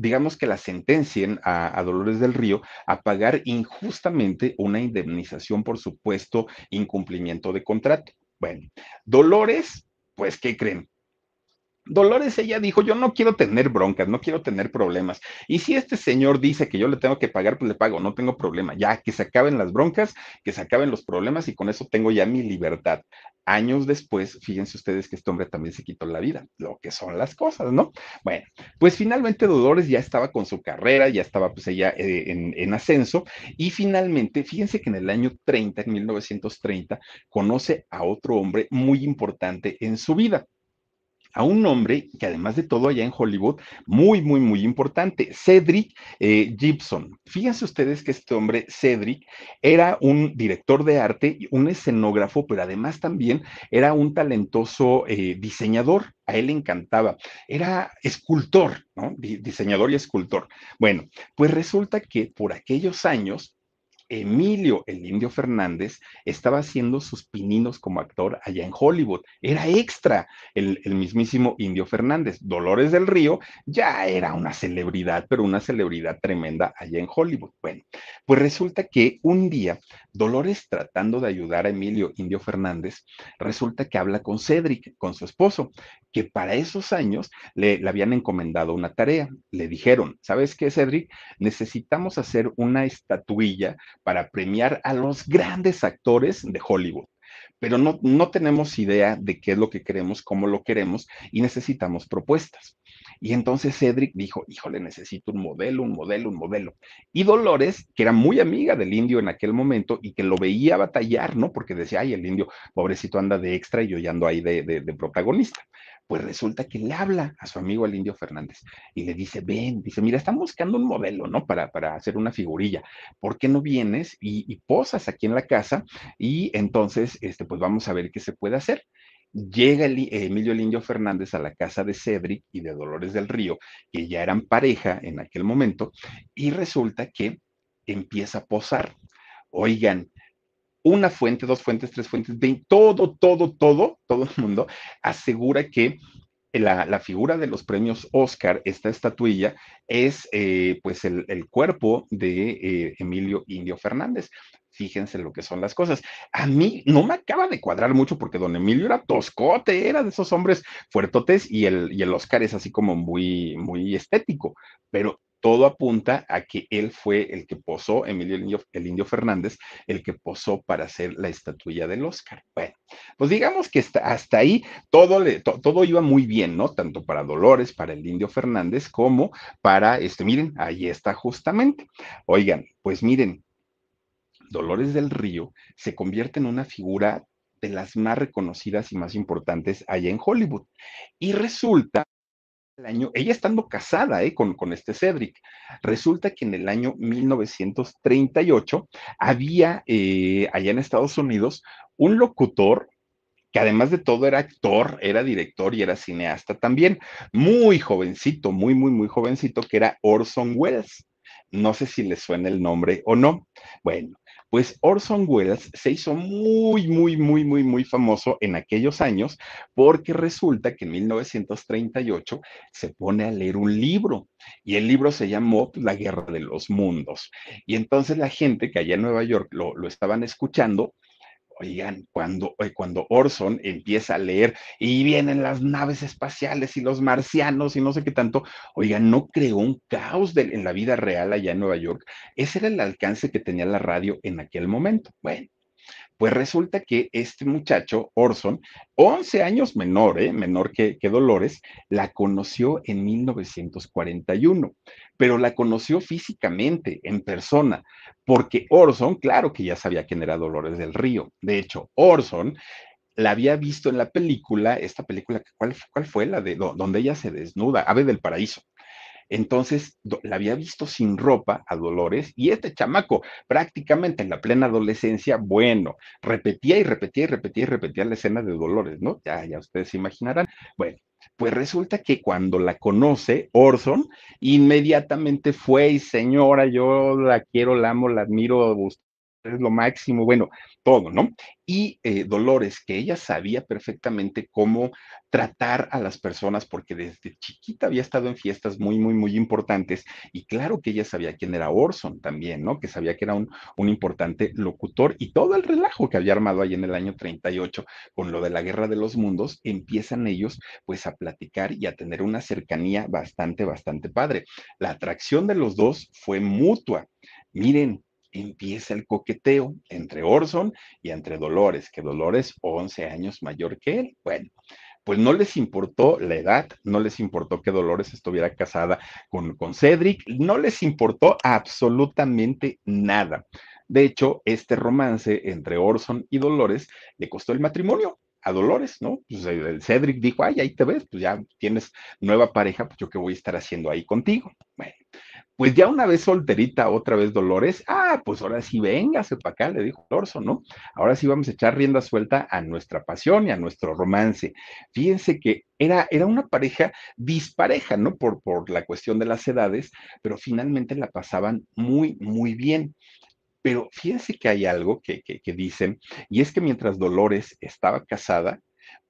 digamos que la sentencien a, Dolores del Río a pagar injustamente una indemnización por supuesto incumplimiento de contrato. Bueno, Dolores, pues, ¿qué creen? Dolores, ella dijo, yo no quiero tener broncas, no quiero tener problemas. Y si este señor dice que yo le tengo que pagar, pues le pago, no tengo problema. Ya, que se acaben las broncas, que se acaben los problemas y con eso tengo ya mi libertad. Años después, fíjense ustedes que este hombre también se quitó la vida, lo que son las cosas, ¿no? Bueno, pues finalmente Dolores ya estaba con su carrera, ya estaba pues ella eh, en, en ascenso y finalmente, fíjense que en el año 30, en 1930, conoce a otro hombre muy importante en su vida a un hombre que además de todo allá en Hollywood, muy, muy, muy importante, Cedric eh, Gibson. Fíjense ustedes que este hombre, Cedric, era un director de arte, un escenógrafo, pero además también era un talentoso eh, diseñador. A él le encantaba. Era escultor, ¿no? diseñador y escultor. Bueno, pues resulta que por aquellos años, Emilio, el indio Fernández, estaba haciendo sus pininos como actor allá en Hollywood. Era extra el, mismísimo indio Fernández. Dolores del Río ya era una celebridad, pero una celebridad tremenda allá en Hollywood. Bueno, pues resulta que un día Dolores tratando de ayudar a Emilio Indio Fernández, resulta que habla con Cedric, con su esposo, que para esos años le, le habían encomendado una tarea. Le dijeron, ¿sabes qué, Cedric? Necesitamos hacer una estatuilla para premiar a los grandes actores de Hollywood. Pero no, no tenemos idea de qué es lo que queremos, cómo lo queremos y necesitamos propuestas. Y entonces Cedric dijo, híjole, necesito un modelo, un modelo, un modelo. Y Dolores, que era muy amiga del indio en aquel momento y que lo veía batallar, ¿no? Porque decía, ay, el indio, pobrecito, anda de extra y yo ya ando ahí de, de protagonista pues resulta que le habla a su amigo el indio Fernández y le dice, ven, dice, mira, están buscando un modelo, ¿no? Para, para hacer una figurilla. ¿Por qué no vienes y, posas aquí en la casa? Y entonces, este, pues vamos a ver qué se puede hacer. Llega el, Emilio el Indio Fernández a la casa de Cedric y de Dolores del Río, que ya eran pareja en aquel momento, y resulta que empieza a posar. Oigan, una fuente, dos fuentes, tres fuentes, de todo, todo, todo, todo el mundo asegura que la, figura de los premios Oscar, esta estatuilla, es eh, pues el, cuerpo de eh, Emilio Indio Fernández. Fíjense lo que son las cosas. A mí no me acaba de cuadrar mucho porque don Emilio era toscote, era de esos hombres fuertotes y el, y el Oscar es así como muy, muy estético, pero todo apunta a que él fue el que posó, Emilio el Indio, Fernández, el que posó para hacer la estatuilla del Oscar. Bueno, pues digamos que hasta ahí todo, todo iba muy bien, ¿no? Tanto para Dolores, para el Indio Fernández, como para, este, miren, ahí está justamente. Oigan, pues miren, Dolores del Río se convierte en una figura de las más reconocidas y más importantes allá en Hollywood. Y resulta año, ella estando casada ¿eh? con, este Cedric, resulta que en el año 1938 había eh, allá en Estados Unidos un locutor que además de todo era actor, era director y era cineasta también, muy jovencito, muy, muy, muy jovencito, que era Orson Welles. No sé si le suena el nombre o no. Bueno, pues Orson Welles se hizo muy, muy, muy, muy, muy famoso en aquellos años porque resulta que en 1938 se pone a leer un libro y el libro se llamó La Guerra de los Mundos. Y entonces la gente que allá en Nueva York lo, lo estaban escuchando, Oigan, cuando, eh, cuando Orson empieza a leer y vienen las naves espaciales y los marcianos y no sé qué tanto, oigan, no creó un caos en la vida real allá en Nueva York. Ese era el alcance que tenía la radio en aquel momento. Bueno, pues resulta que este muchacho, Orson, 11 años menor, ¿eh? menor que, Dolores, la conoció en 1941, pero la conoció físicamente, en persona, porque Orson, claro que ya sabía quién era Dolores del Río. De hecho, Orson la había visto en la película, esta película, ¿cuál, cuál fue? La de donde ella se desnuda, Ave del Paraíso. Entonces, la había visto sin ropa a Dolores y este chamaco, prácticamente en la plena adolescencia, bueno, repetía y repetía y repetía y repetía la escena de Dolores, ¿no? Ya, ya ustedes se imaginarán. Bueno, pues resulta que cuando la conoce Orson, inmediatamente fue y señora, yo la quiero, la amo, la admiro, es lo máximo, bueno, todo, ¿no? Y eh, Dolores, que ella sabía perfectamente cómo tratar a las personas, porque desde chiquita había estado en fiestas muy, muy, muy importantes, y claro que ella sabía quién era Orson también, ¿no? Que sabía que era un, un importante locutor, y todo el relajo que había armado ahí en el año 38 con lo de la guerra de los mundos, empiezan ellos pues a platicar y a tener una cercanía bastante, bastante padre. La atracción de los dos fue mutua. Miren, empieza el coqueteo entre Orson y entre Dolores, que Dolores 11 años mayor que él. Bueno, pues no les importó la edad, no les importó que Dolores estuviera casada con, con Cedric, no les importó absolutamente nada. De hecho, este romance entre Orson y Dolores le costó el matrimonio a Dolores, ¿no? Pues Cedric dijo, ay, ahí te ves, pues ya tienes nueva pareja, pues yo qué voy a estar haciendo ahí contigo. Bueno, pues ya una vez solterita, otra vez Dolores, ah, pues ahora sí, véngase para acá, le dijo Orson, ¿no? Ahora sí vamos a echar rienda suelta a nuestra pasión y a nuestro romance. Fíjense que era, era una pareja dispareja, ¿no? Por, por la cuestión de las edades, pero finalmente la pasaban muy, muy bien. Pero fíjense que hay algo que, que dicen, y es que mientras Dolores estaba casada,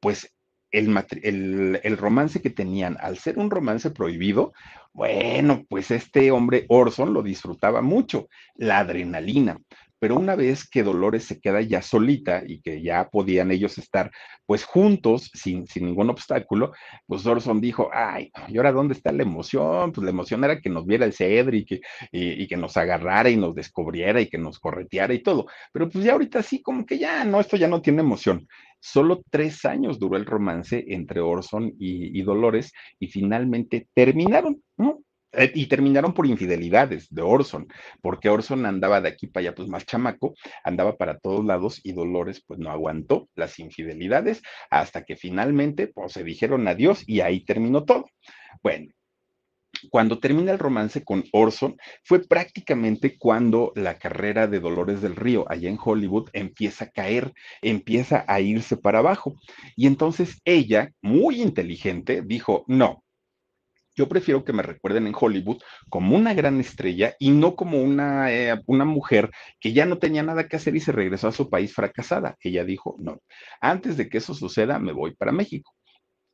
pues el, el, romance que tenían, al ser un romance prohibido, bueno, pues este hombre Orson lo disfrutaba mucho, la adrenalina. Pero una vez que Dolores se queda ya solita y que ya podían ellos estar pues juntos sin, sin ningún obstáculo, pues Orson dijo, ay, ¿y ahora dónde está la emoción? Pues la emoción era que nos viera el Cedric y, y, y, que nos agarrara y nos descubriera y que nos correteara y todo. Pero pues ya ahorita sí, como que ya no, esto ya no tiene emoción. Solo tres años duró el romance entre Orson y, Dolores y finalmente terminaron, ¿no? Eh, y terminaron por infidelidades de Orson, porque Orson andaba de aquí para allá, pues más chamaco, andaba para todos lados y Dolores pues no aguantó las infidelidades hasta que finalmente pues se dijeron adiós y ahí terminó todo. Bueno, cuando termina el romance con Orson, fue prácticamente cuando la carrera de Dolores del Río allá en Hollywood empieza a caer, empieza a irse para abajo. Y entonces ella, muy inteligente, dijo, no, yo prefiero que me recuerden en Hollywood como una gran estrella y no como una, eh, una mujer que ya no tenía nada que hacer y se regresó a su país fracasada. Ella dijo, no, antes de que eso suceda, me voy para México.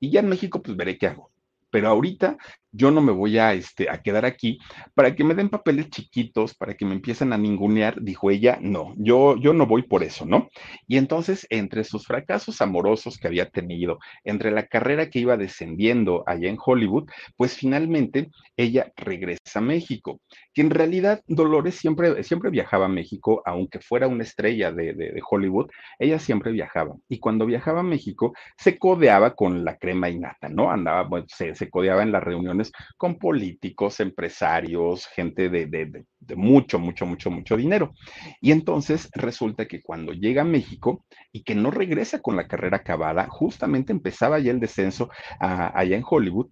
Y ya en México, pues veré qué hago pero ahorita yo no me voy a, este, a quedar aquí para que me den papeles chiquitos, para que me empiecen a ningunear, dijo ella, no, yo, yo no voy por eso, ¿no? Y entonces, entre sus fracasos amorosos que había tenido, entre la carrera que iba descendiendo allá en Hollywood, pues finalmente ella regresa a México, que en realidad Dolores siempre, siempre viajaba a México, aunque fuera una estrella de, de, Hollywood, ella siempre viajaba. Y cuando viajaba a México, se codeaba con la crema innata, ¿no? Andaba, bueno, se codeaba en las reuniones con políticos, empresarios, gente de, de, mucho, mucho, mucho, mucho dinero. Y entonces resulta que cuando llega a México y que no regresa con la carrera acabada, justamente empezaba ya el descenso allá en Hollywood,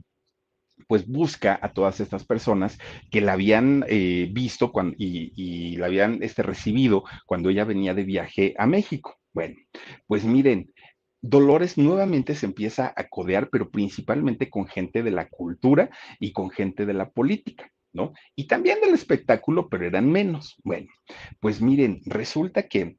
pues busca a todas estas personas que la habían eh, visto y, y, la habían este, recibido cuando ella venía de viaje a México. Bueno, pues miren, Dolores nuevamente se empieza a codear, pero principalmente con gente de la cultura y con gente de la política. ¿No? Y también del espectáculo, pero eran menos. Bueno, pues miren, resulta que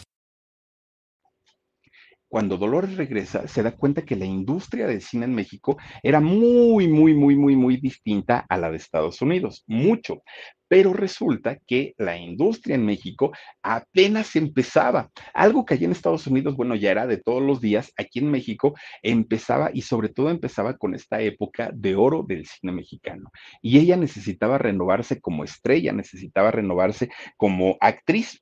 cuando Dolores regresa, se da cuenta que la industria del cine en México era muy, muy, muy, muy, muy distinta a la de Estados Unidos, mucho. Pero resulta que la industria en México apenas empezaba. Algo que allí en Estados Unidos, bueno, ya era de todos los días, aquí en México empezaba y sobre todo empezaba con esta época de oro del cine mexicano. Y ella necesitaba renovarse como estrella, necesitaba renovarse como actriz.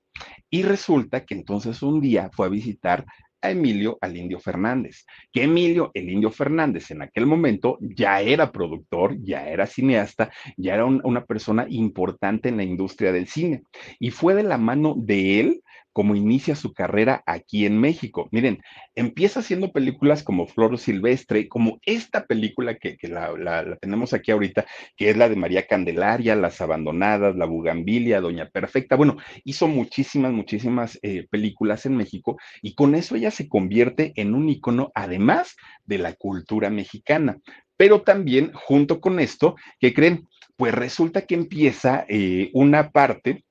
Y resulta que entonces un día fue a visitar a Emilio al Indio Fernández, que Emilio el Indio Fernández en aquel momento ya era productor, ya era cineasta, ya era una persona importante en la industria del cine. Y fue de la mano de él como inicia su carrera aquí en México. Miren, empieza haciendo películas como Flor Silvestre, como esta película que, la, tenemos aquí ahorita, que es la de María Candelaria, Las Abandonadas, La Bugambilia, Doña Perfecta. Bueno, hizo muchísimas, muchísimas eh, películas en México y con eso ella se convierte en un icono, además de la cultura mexicana. Pero también, junto con esto, ¿qué creen? Pues resulta que empieza eh, una parte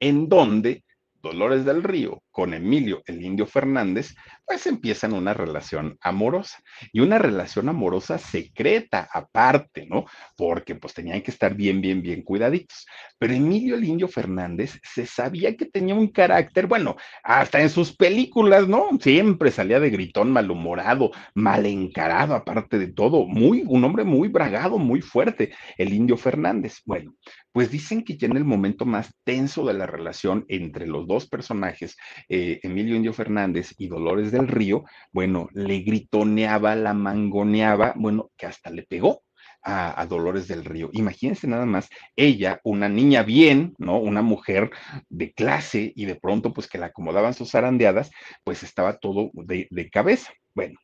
en donde Dolores del Río con Emilio, el indio Fernández, pues empiezan una relación amorosa y una relación amorosa secreta aparte, ¿no? Porque pues tenían que estar bien, bien, bien cuidaditos. Pero Emilio, el indio Fernández, se sabía que tenía un carácter, bueno, hasta en sus películas, ¿no? Siempre salía de gritón malhumorado, mal encarado, aparte de todo, muy, un hombre muy bragado, muy fuerte, el indio Fernández. Bueno, pues dicen que ya en el momento más tenso de la relación entre los dos personajes, eh, Emilio Indio Fernández y Dolores Río, bueno, le gritoneaba, la mangoneaba, bueno, que hasta le pegó. A, Dolores del Río. Imagínense nada más, ella, una niña bien, ¿no? Una mujer de clase y de pronto pues que la acomodaban sus zarandeadas, pues estaba todo de cabeza. Bueno,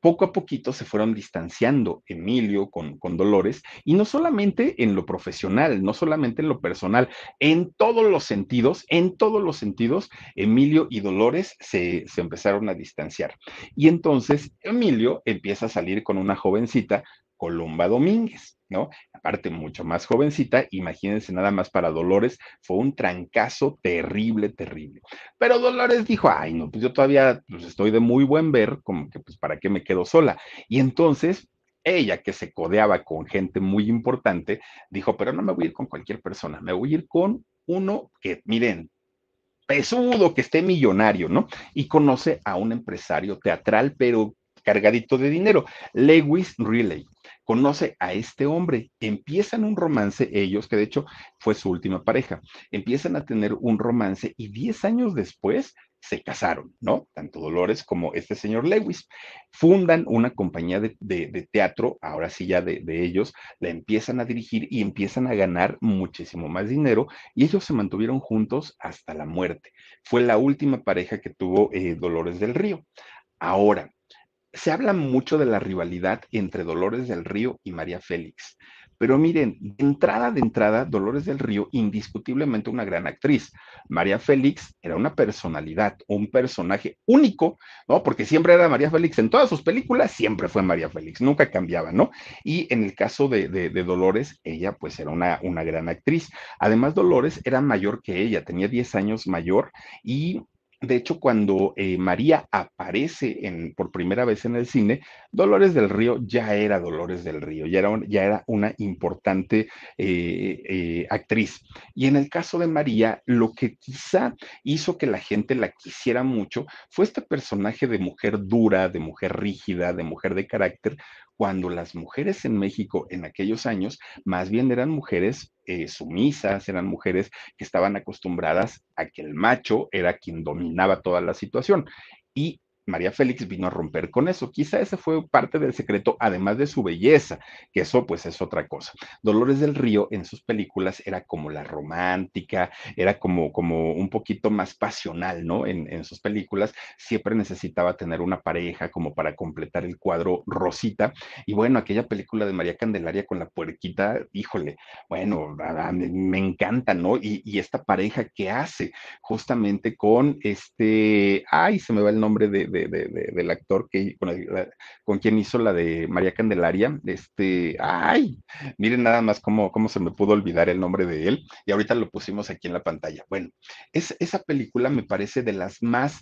poco a poquito se fueron distanciando Emilio con, con, Dolores, y no solamente en lo profesional, no solamente en lo personal, en todos los sentidos, en todos los sentidos, Emilio y Dolores se, se empezaron a distanciar. Y entonces Emilio empieza a salir con una jovencita, Columba Domínguez. ¿No? Aparte, mucho más jovencita, imagínense nada más para Dolores, fue un trancazo terrible, terrible. Pero Dolores dijo, ay, no, pues yo todavía pues, estoy de muy buen ver, como que pues para qué me quedo sola. Y entonces ella, que se codeaba con gente muy importante, dijo, pero no me voy a ir con cualquier persona, me voy a ir con uno que, miren, pesudo, que esté millonario, ¿no? Y conoce a un empresario teatral, pero cargadito de dinero, Lewis Riley conoce a este hombre, empiezan un romance ellos, que de hecho fue su última pareja, empiezan a tener un romance y 10 años después se casaron, ¿no? Tanto Dolores como este señor Lewis. Fundan una compañía de, teatro, ahora sí ya de, ellos, la empiezan a dirigir y empiezan a ganar muchísimo más dinero y ellos se mantuvieron juntos hasta la muerte. Fue la última pareja que tuvo eh, Dolores del Río. Ahora, se habla mucho de la rivalidad entre Dolores del Río y María Félix. Pero miren, de entrada de entrada, Dolores del Río, indiscutiblemente una gran actriz. María Félix era una personalidad, un personaje único, ¿no? Porque siempre era María Félix en todas sus películas, siempre fue María Félix, nunca cambiaba, ¿no? Y en el caso de, Dolores, ella pues era una, una gran actriz. Además, Dolores era mayor que ella, tenía 10 años mayor y de hecho, cuando eh, María aparece por primera vez en el cine, Dolores del Río ya era Dolores del Río, ya era, ya era una importante eh, eh, actriz. Y en el caso de María, lo que quizá hizo que la gente la quisiera mucho fue este personaje de mujer dura, de mujer rígida, de mujer de carácter, cuando las mujeres en México en aquellos años más bien eran mujeres eh, sumisas, eran mujeres que estaban acostumbradas a que el macho era quien dominaba toda la situación. Y María Félix vino a romper con eso. Quizá ese fue parte del secreto, además de su belleza, que eso pues es otra cosa. Dolores del Río en sus películas era como la romántica, era como, como un poquito más pasional, ¿no? En, en sus películas siempre necesitaba tener una pareja como para completar el cuadro Rosita. Y bueno, aquella película de María Candelaria con la puerquita, híjole, bueno, me, encanta, ¿no? Y, y esta pareja que hace justamente con este, ay, se me va el nombre de, de, de, del actor que, con, con, quien hizo la de María Candelaria, este, ay, miren nada más cómo, cómo se me pudo olvidar el nombre de él, y ahorita lo pusimos aquí en la pantalla. Bueno, es, esa película me parece de las más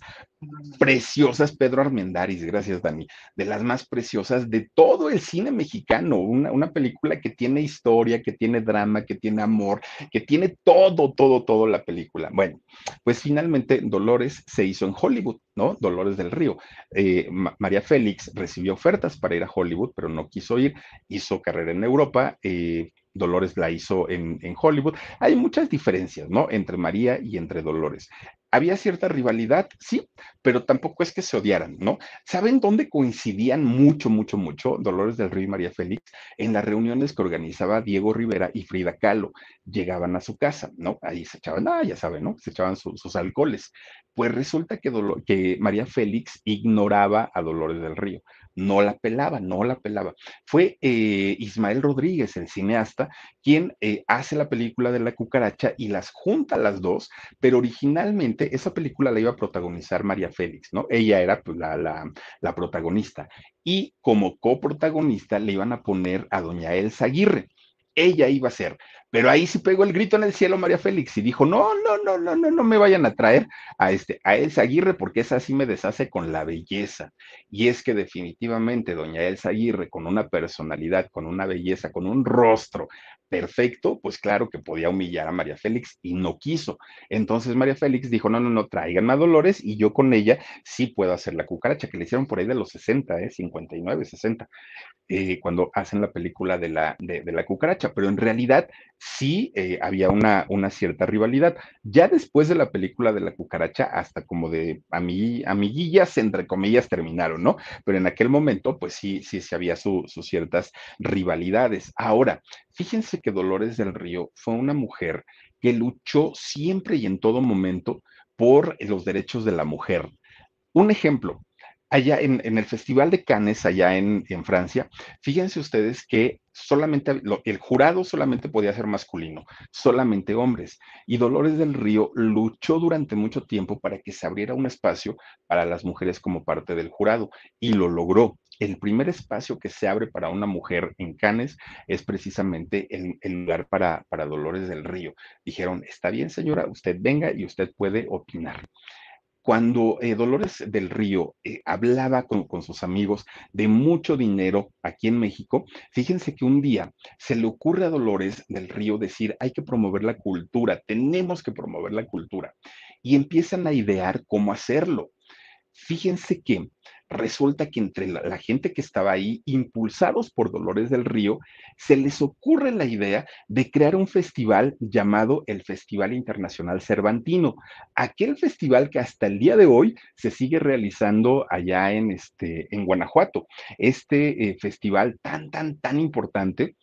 preciosas, Pedro Armendáriz, gracias Dani, de las más preciosas de todo el cine mexicano, una, una película que tiene historia, que tiene drama, que tiene amor, que tiene todo, todo, todo la película. Bueno, pues finalmente Dolores se hizo en Hollywood, ¿no? Dolores del Río. Eh, María Félix recibió ofertas para ir a Hollywood, pero no quiso ir, hizo carrera en Europa. Eh, Dolores la hizo en, en, Hollywood. Hay muchas diferencias, ¿no? Entre María y entre Dolores. Había cierta rivalidad, sí, pero tampoco es que se odiaran, ¿no? ¿Saben dónde coincidían mucho, mucho, mucho Dolores del Río y María Félix? En las reuniones que organizaba Diego Rivera y Frida Kahlo. Llegaban a su casa, ¿no? Ahí se echaban, ah, ya saben, ¿no? Se echaban su, sus alcoholes. Pues resulta que, que María Félix ignoraba a Dolores del Río no la pelaba, no la pelaba. Fue eh, Ismael Rodríguez, el cineasta, quien eh, hace la película de la cucaracha y las junta las dos, pero originalmente esa película la iba a protagonizar María Félix, ¿no? Ella era pues, la, la, la protagonista. Y como coprotagonista le iban a poner a doña Elsa Aguirre ella iba a ser. Pero ahí sí pegó el grito en el cielo María Félix y dijo, no, no, no, no, no, no me vayan a traer a este, a Elsa Aguirre porque esa sí me deshace con la belleza. Y es que definitivamente doña Elsa Aguirre, con una personalidad, con una belleza, con un rostro perfecto, pues claro que podía humillar a María Félix y no quiso. Entonces María Félix dijo, no, no, no, traigan a Dolores y yo con ella sí puedo hacer la cucaracha, que le hicieron por ahí de los 60, ¿eh? 59, 60, eh, cuando hacen la película de la, de, de la cucaracha, pero en realidad sí eh, había una, una, cierta rivalidad. Ya después de la película de la cucaracha, hasta como de amiguillas, entre comillas, terminaron, ¿no? Pero en aquel momento, pues sí, sí, sí había sus ciertas rivalidades. Ahora, fíjense que Dolores del Río fue una mujer que luchó siempre y en todo momento por los derechos de la mujer. Un ejemplo, allá en, el Festival de Cannes, allá en, Francia, fíjense ustedes que solamente el jurado solamente podía ser masculino, solamente hombres. Y Dolores del Río luchó durante mucho tiempo para que se abriera un espacio para las mujeres como parte del jurado y lo logró. El primer espacio que se abre para una mujer en Cannes es precisamente el, lugar para Dolores del Río. Dijeron, está bien señora, usted venga y usted puede opinar cuando eh, Dolores del Río eh, hablaba con, con, sus amigos de mucho dinero aquí en México, fíjense que un día se le ocurre a Dolores del Río decir, hay que promover la cultura, tenemos que promover la cultura. Y empiezan a idear cómo hacerlo. Fíjense que resulta que entre la, gente que estaba ahí, impulsados por Dolores del Río, se les ocurre la idea de crear un festival llamado el Festival Internacional Cervantino, aquel festival que hasta el día de hoy se sigue realizando allá en, este, en Guanajuato. Este eh, festival tan, tan, tan importante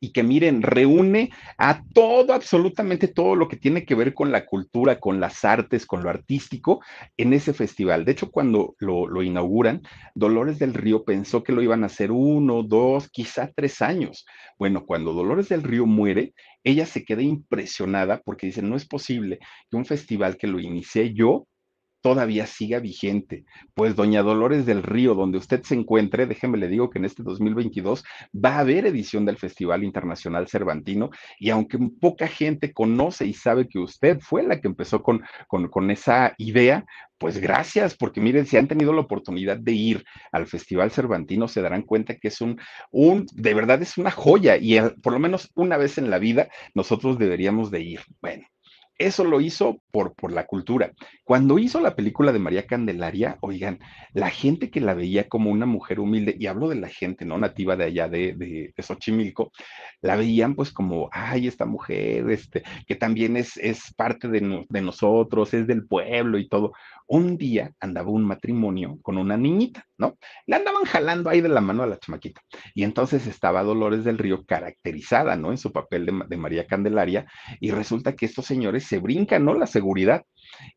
y que miren, reúne a todo, absolutamente todo lo que tiene que ver con la cultura, con las artes, con lo artístico en ese festival. De hecho, cuando lo, inauguran, Dolores del Río pensó que lo iban a hacer uno, dos, quizá tres años. Bueno, cuando Dolores del Río muere, ella se queda impresionada porque dice, no es posible que un festival que lo inicié yo, todavía siga vigente. Pues doña Dolores del Río, donde usted se encuentre, déjeme le digo que en este 2022 va a haber edición del Festival Internacional Cervantino y aunque poca gente conoce y sabe que usted fue la que empezó con, con, esa idea, pues gracias, porque miren, si han tenido la oportunidad de ir al Festival Cervantino, se darán cuenta que es un, un de verdad es una joya y por lo menos una vez en la vida nosotros deberíamos de ir. Bueno, eso lo hizo por, por la cultura. Cuando hizo la película de María Candelaria, oigan, la gente que la veía como una mujer humilde, y hablo de la gente, ¿no? Nativa de allá de, de, de Xochimilco, la veían pues como, ay, esta mujer, este, que también es, es parte de, de nosotros, es del pueblo y todo. Un día andaba un matrimonio con una niñita, ¿no? Le andaban jalando ahí de la mano a la chamaquita. Y entonces estaba Dolores del Río caracterizada, ¿no? En su papel de, María Candelaria. Y resulta que estos señores se brincan, ¿no? La seguridad.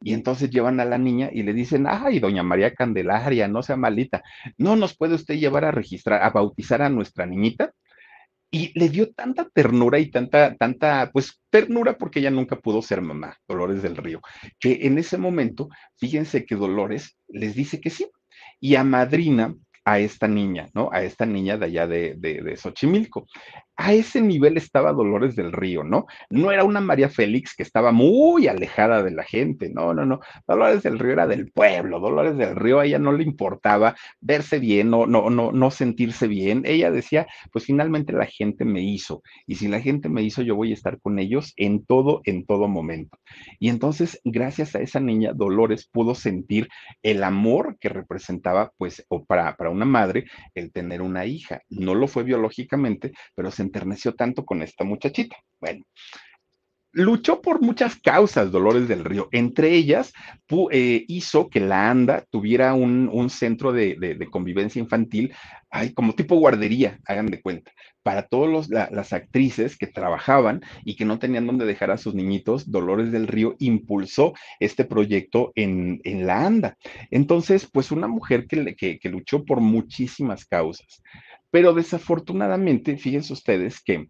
Y entonces llevan a la niña y le dicen, ay, doña María Candelaria, no sea malita, ¿no nos puede usted llevar a registrar, a bautizar a nuestra niñita? Y le dio tanta ternura y tanta, tanta, pues ternura porque ella nunca pudo ser mamá, Dolores del Río, que en ese momento, fíjense que Dolores les dice que sí. Y a Madrina a esta niña, ¿no? A esta niña de allá de, de, de, Xochimilco. A ese nivel estaba Dolores del Río, ¿no? No era una María Félix que estaba muy alejada de la gente, no, no, no. Dolores del Río era del pueblo, Dolores del Río a ella no le importaba verse bien, no, no, no, no sentirse bien. Ella decía, pues finalmente la gente me hizo, y si la gente me hizo, yo voy a estar con ellos en todo, en todo momento. Y entonces, gracias a esa niña, Dolores pudo sentir el amor que representaba, pues, o para, para una madre, el tener una hija. No lo fue biológicamente, pero se enterneció tanto con esta muchachita. Bueno, luchó por muchas causas Dolores del Río. Entre ellas, eh, hizo que la ANDA tuviera un, centro de, convivencia infantil, como tipo guardería, hagan de cuenta, para todas la, las actrices que trabajaban y que no tenían dónde dejar a sus niñitos. Dolores del Río impulsó este proyecto en, la ANDA. Entonces, pues una mujer que luchó por muchísimas causas. Pero desafortunadamente, fíjense ustedes que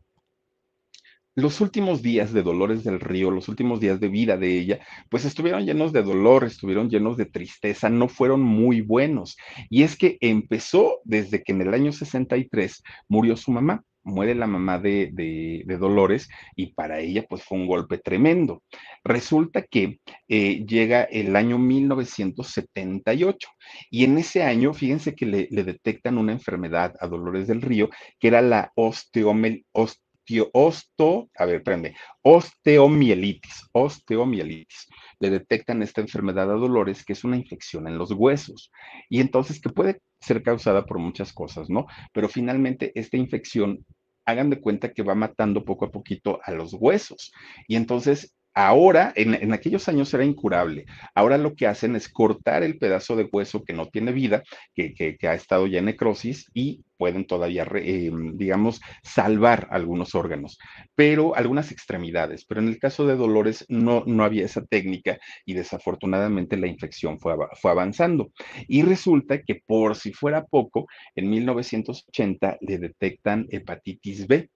los últimos días de Dolores del Río, los últimos días de vida de ella, pues estuvieron llenos de dolor, estuvieron llenos de tristeza, no fueron muy buenos. Y es que empezó desde que en el año 63 murió su mamá muere la mamá de, de, de, Dolores y para ella pues fue un golpe tremendo. Resulta que eh, llega el año 1978 y en ese año, fíjense que le, detectan una enfermedad a Dolores del Río que era la osteomel, osto, a ver, espérame, osteomielitis, osteomielitis. Le detectan esta enfermedad a Dolores, que es una infección en los huesos, y entonces que puede ser causada por muchas cosas, ¿no? Pero finalmente esta infección, hagan de cuenta que va matando poco a poquito a los huesos, y entonces Ahora, en, en, aquellos años era incurable. Ahora lo que hacen es cortar el pedazo de hueso que no tiene vida, que, que, ha estado ya en necrosis, y pueden todavía, eh, digamos, salvar algunos órganos, pero algunas extremidades. Pero en el caso de Dolores no, no había esa técnica y desafortunadamente la infección fue, fue avanzando. Y resulta que por si fuera poco, en 1980 le detectan hepatitis B.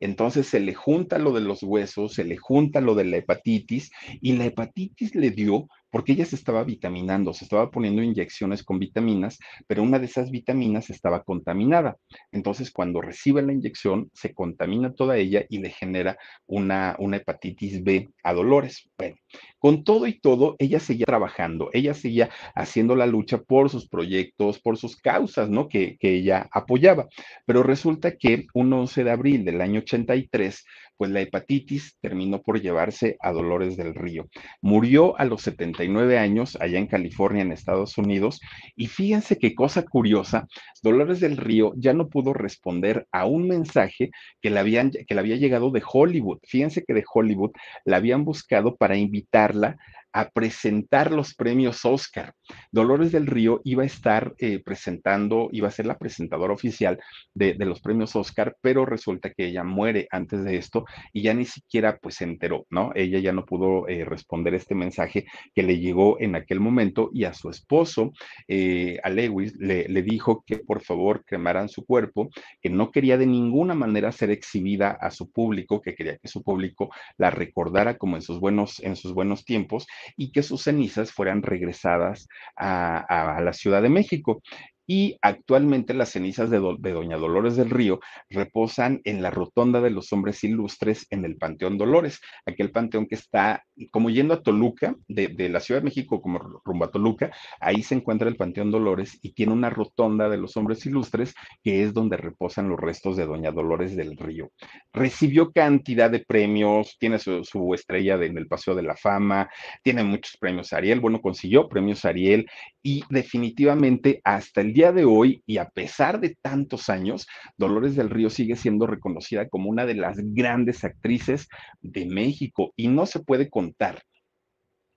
Entonces se le junta lo de los huesos, se le junta lo de la hepatitis y la hepatitis le dio porque ella se estaba vitaminando, se estaba poniendo inyecciones con vitaminas, pero una de esas vitaminas estaba contaminada. Entonces, cuando recibe la inyección, se contamina toda ella y le genera una, una hepatitis B a Dolores. Bueno, con todo y todo, ella seguía trabajando, ella seguía haciendo la lucha por sus proyectos, por sus causas, ¿no? Que, que ella apoyaba. Pero resulta que un 11 de abril del año 83, pues la hepatitis terminó por llevarse a Dolores del Río. Murió a los 79 años allá en California, en Estados Unidos, y fíjense qué cosa curiosa, Dolores del Río ya no pudo responder a un mensaje que le, que le había llegado de Hollywood. Fíjense que de Hollywood la habían buscado para invitarla a presentar los premios Oscar. Dolores del Río iba a estar eh, presentando, iba a ser la presentadora oficial de, los premios Oscar, pero resulta que ella muere antes de esto y ya ni siquiera pues se enteró, ¿no? Ella ya no pudo eh, responder este mensaje que le llegó en aquel momento y a su esposo, eh, a Lewis, le, le dijo que por favor cremaran su cuerpo, que no quería de ninguna manera ser exhibida a su público, que quería que su público la recordara como en sus buenos, en sus buenos tiempos y que sus cenizas fueran regresadas a, la Ciudad de México y actualmente las cenizas de, Do de, Doña Dolores del Río reposan en la rotonda de los hombres ilustres en el Panteón Dolores, aquel panteón que está como yendo a Toluca, de, de, la Ciudad de México como rumbo a Toluca, ahí se encuentra el Panteón Dolores y tiene una rotonda de los hombres ilustres que es donde reposan los restos de Doña Dolores del Río. Recibió cantidad de premios, tiene su, estrella en el Paseo de la Fama, tiene muchos premios Ariel, bueno, consiguió premios Ariel y definitivamente hasta el día de hoy, y a pesar de tantos años, Dolores del Río sigue siendo reconocida como una de las grandes actrices de México y no se puede contar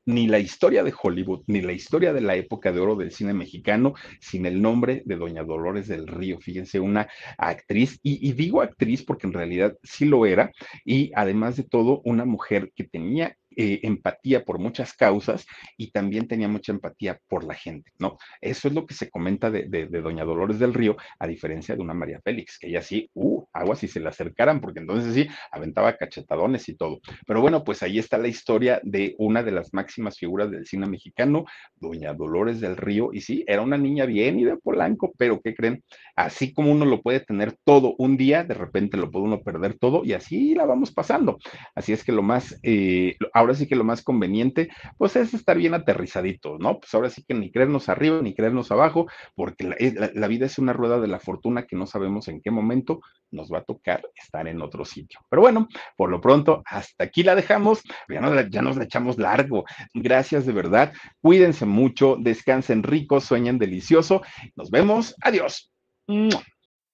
ni la historia de Hollywood, ni la historia de la época de oro del cine mexicano sin el nombre de Doña Dolores del Río. Fíjense, una actriz, y, y digo actriz porque en realidad sí lo era, y además de todo, una mujer que tenía eh, empatía por muchas causas y también tenía mucha empatía por la gente, ¿no? Eso es lo que se comenta de, Doña Dolores del Río, a diferencia de una María Félix, que ella sí, uh, agua si se le acercaran, porque entonces sí, aventaba cachetadones y todo. Pero bueno, pues ahí está la historia de una de las máximas figuras del cine mexicano, Doña Dolores del Río, y sí, era una niña bien y de Polanco, pero ¿qué creen? Así como uno lo puede tener todo un día, de repente lo puede uno perder todo y así la vamos pasando. Así es que lo más, eh, ahora sí que lo más conveniente, pues es estar bien aterrizadito, ¿no? Pues ahora sí que ni creernos arriba ni creernos abajo, porque la, vida es una rueda de la fortuna que no sabemos en qué momento nos va a tocar estar en otro sitio. Pero bueno, por lo pronto, hasta aquí la dejamos, ya nos, ya nos la echamos largo. Gracias de verdad, cuídense mucho, descansen rico, sueñen delicioso. Nos vemos, adiós.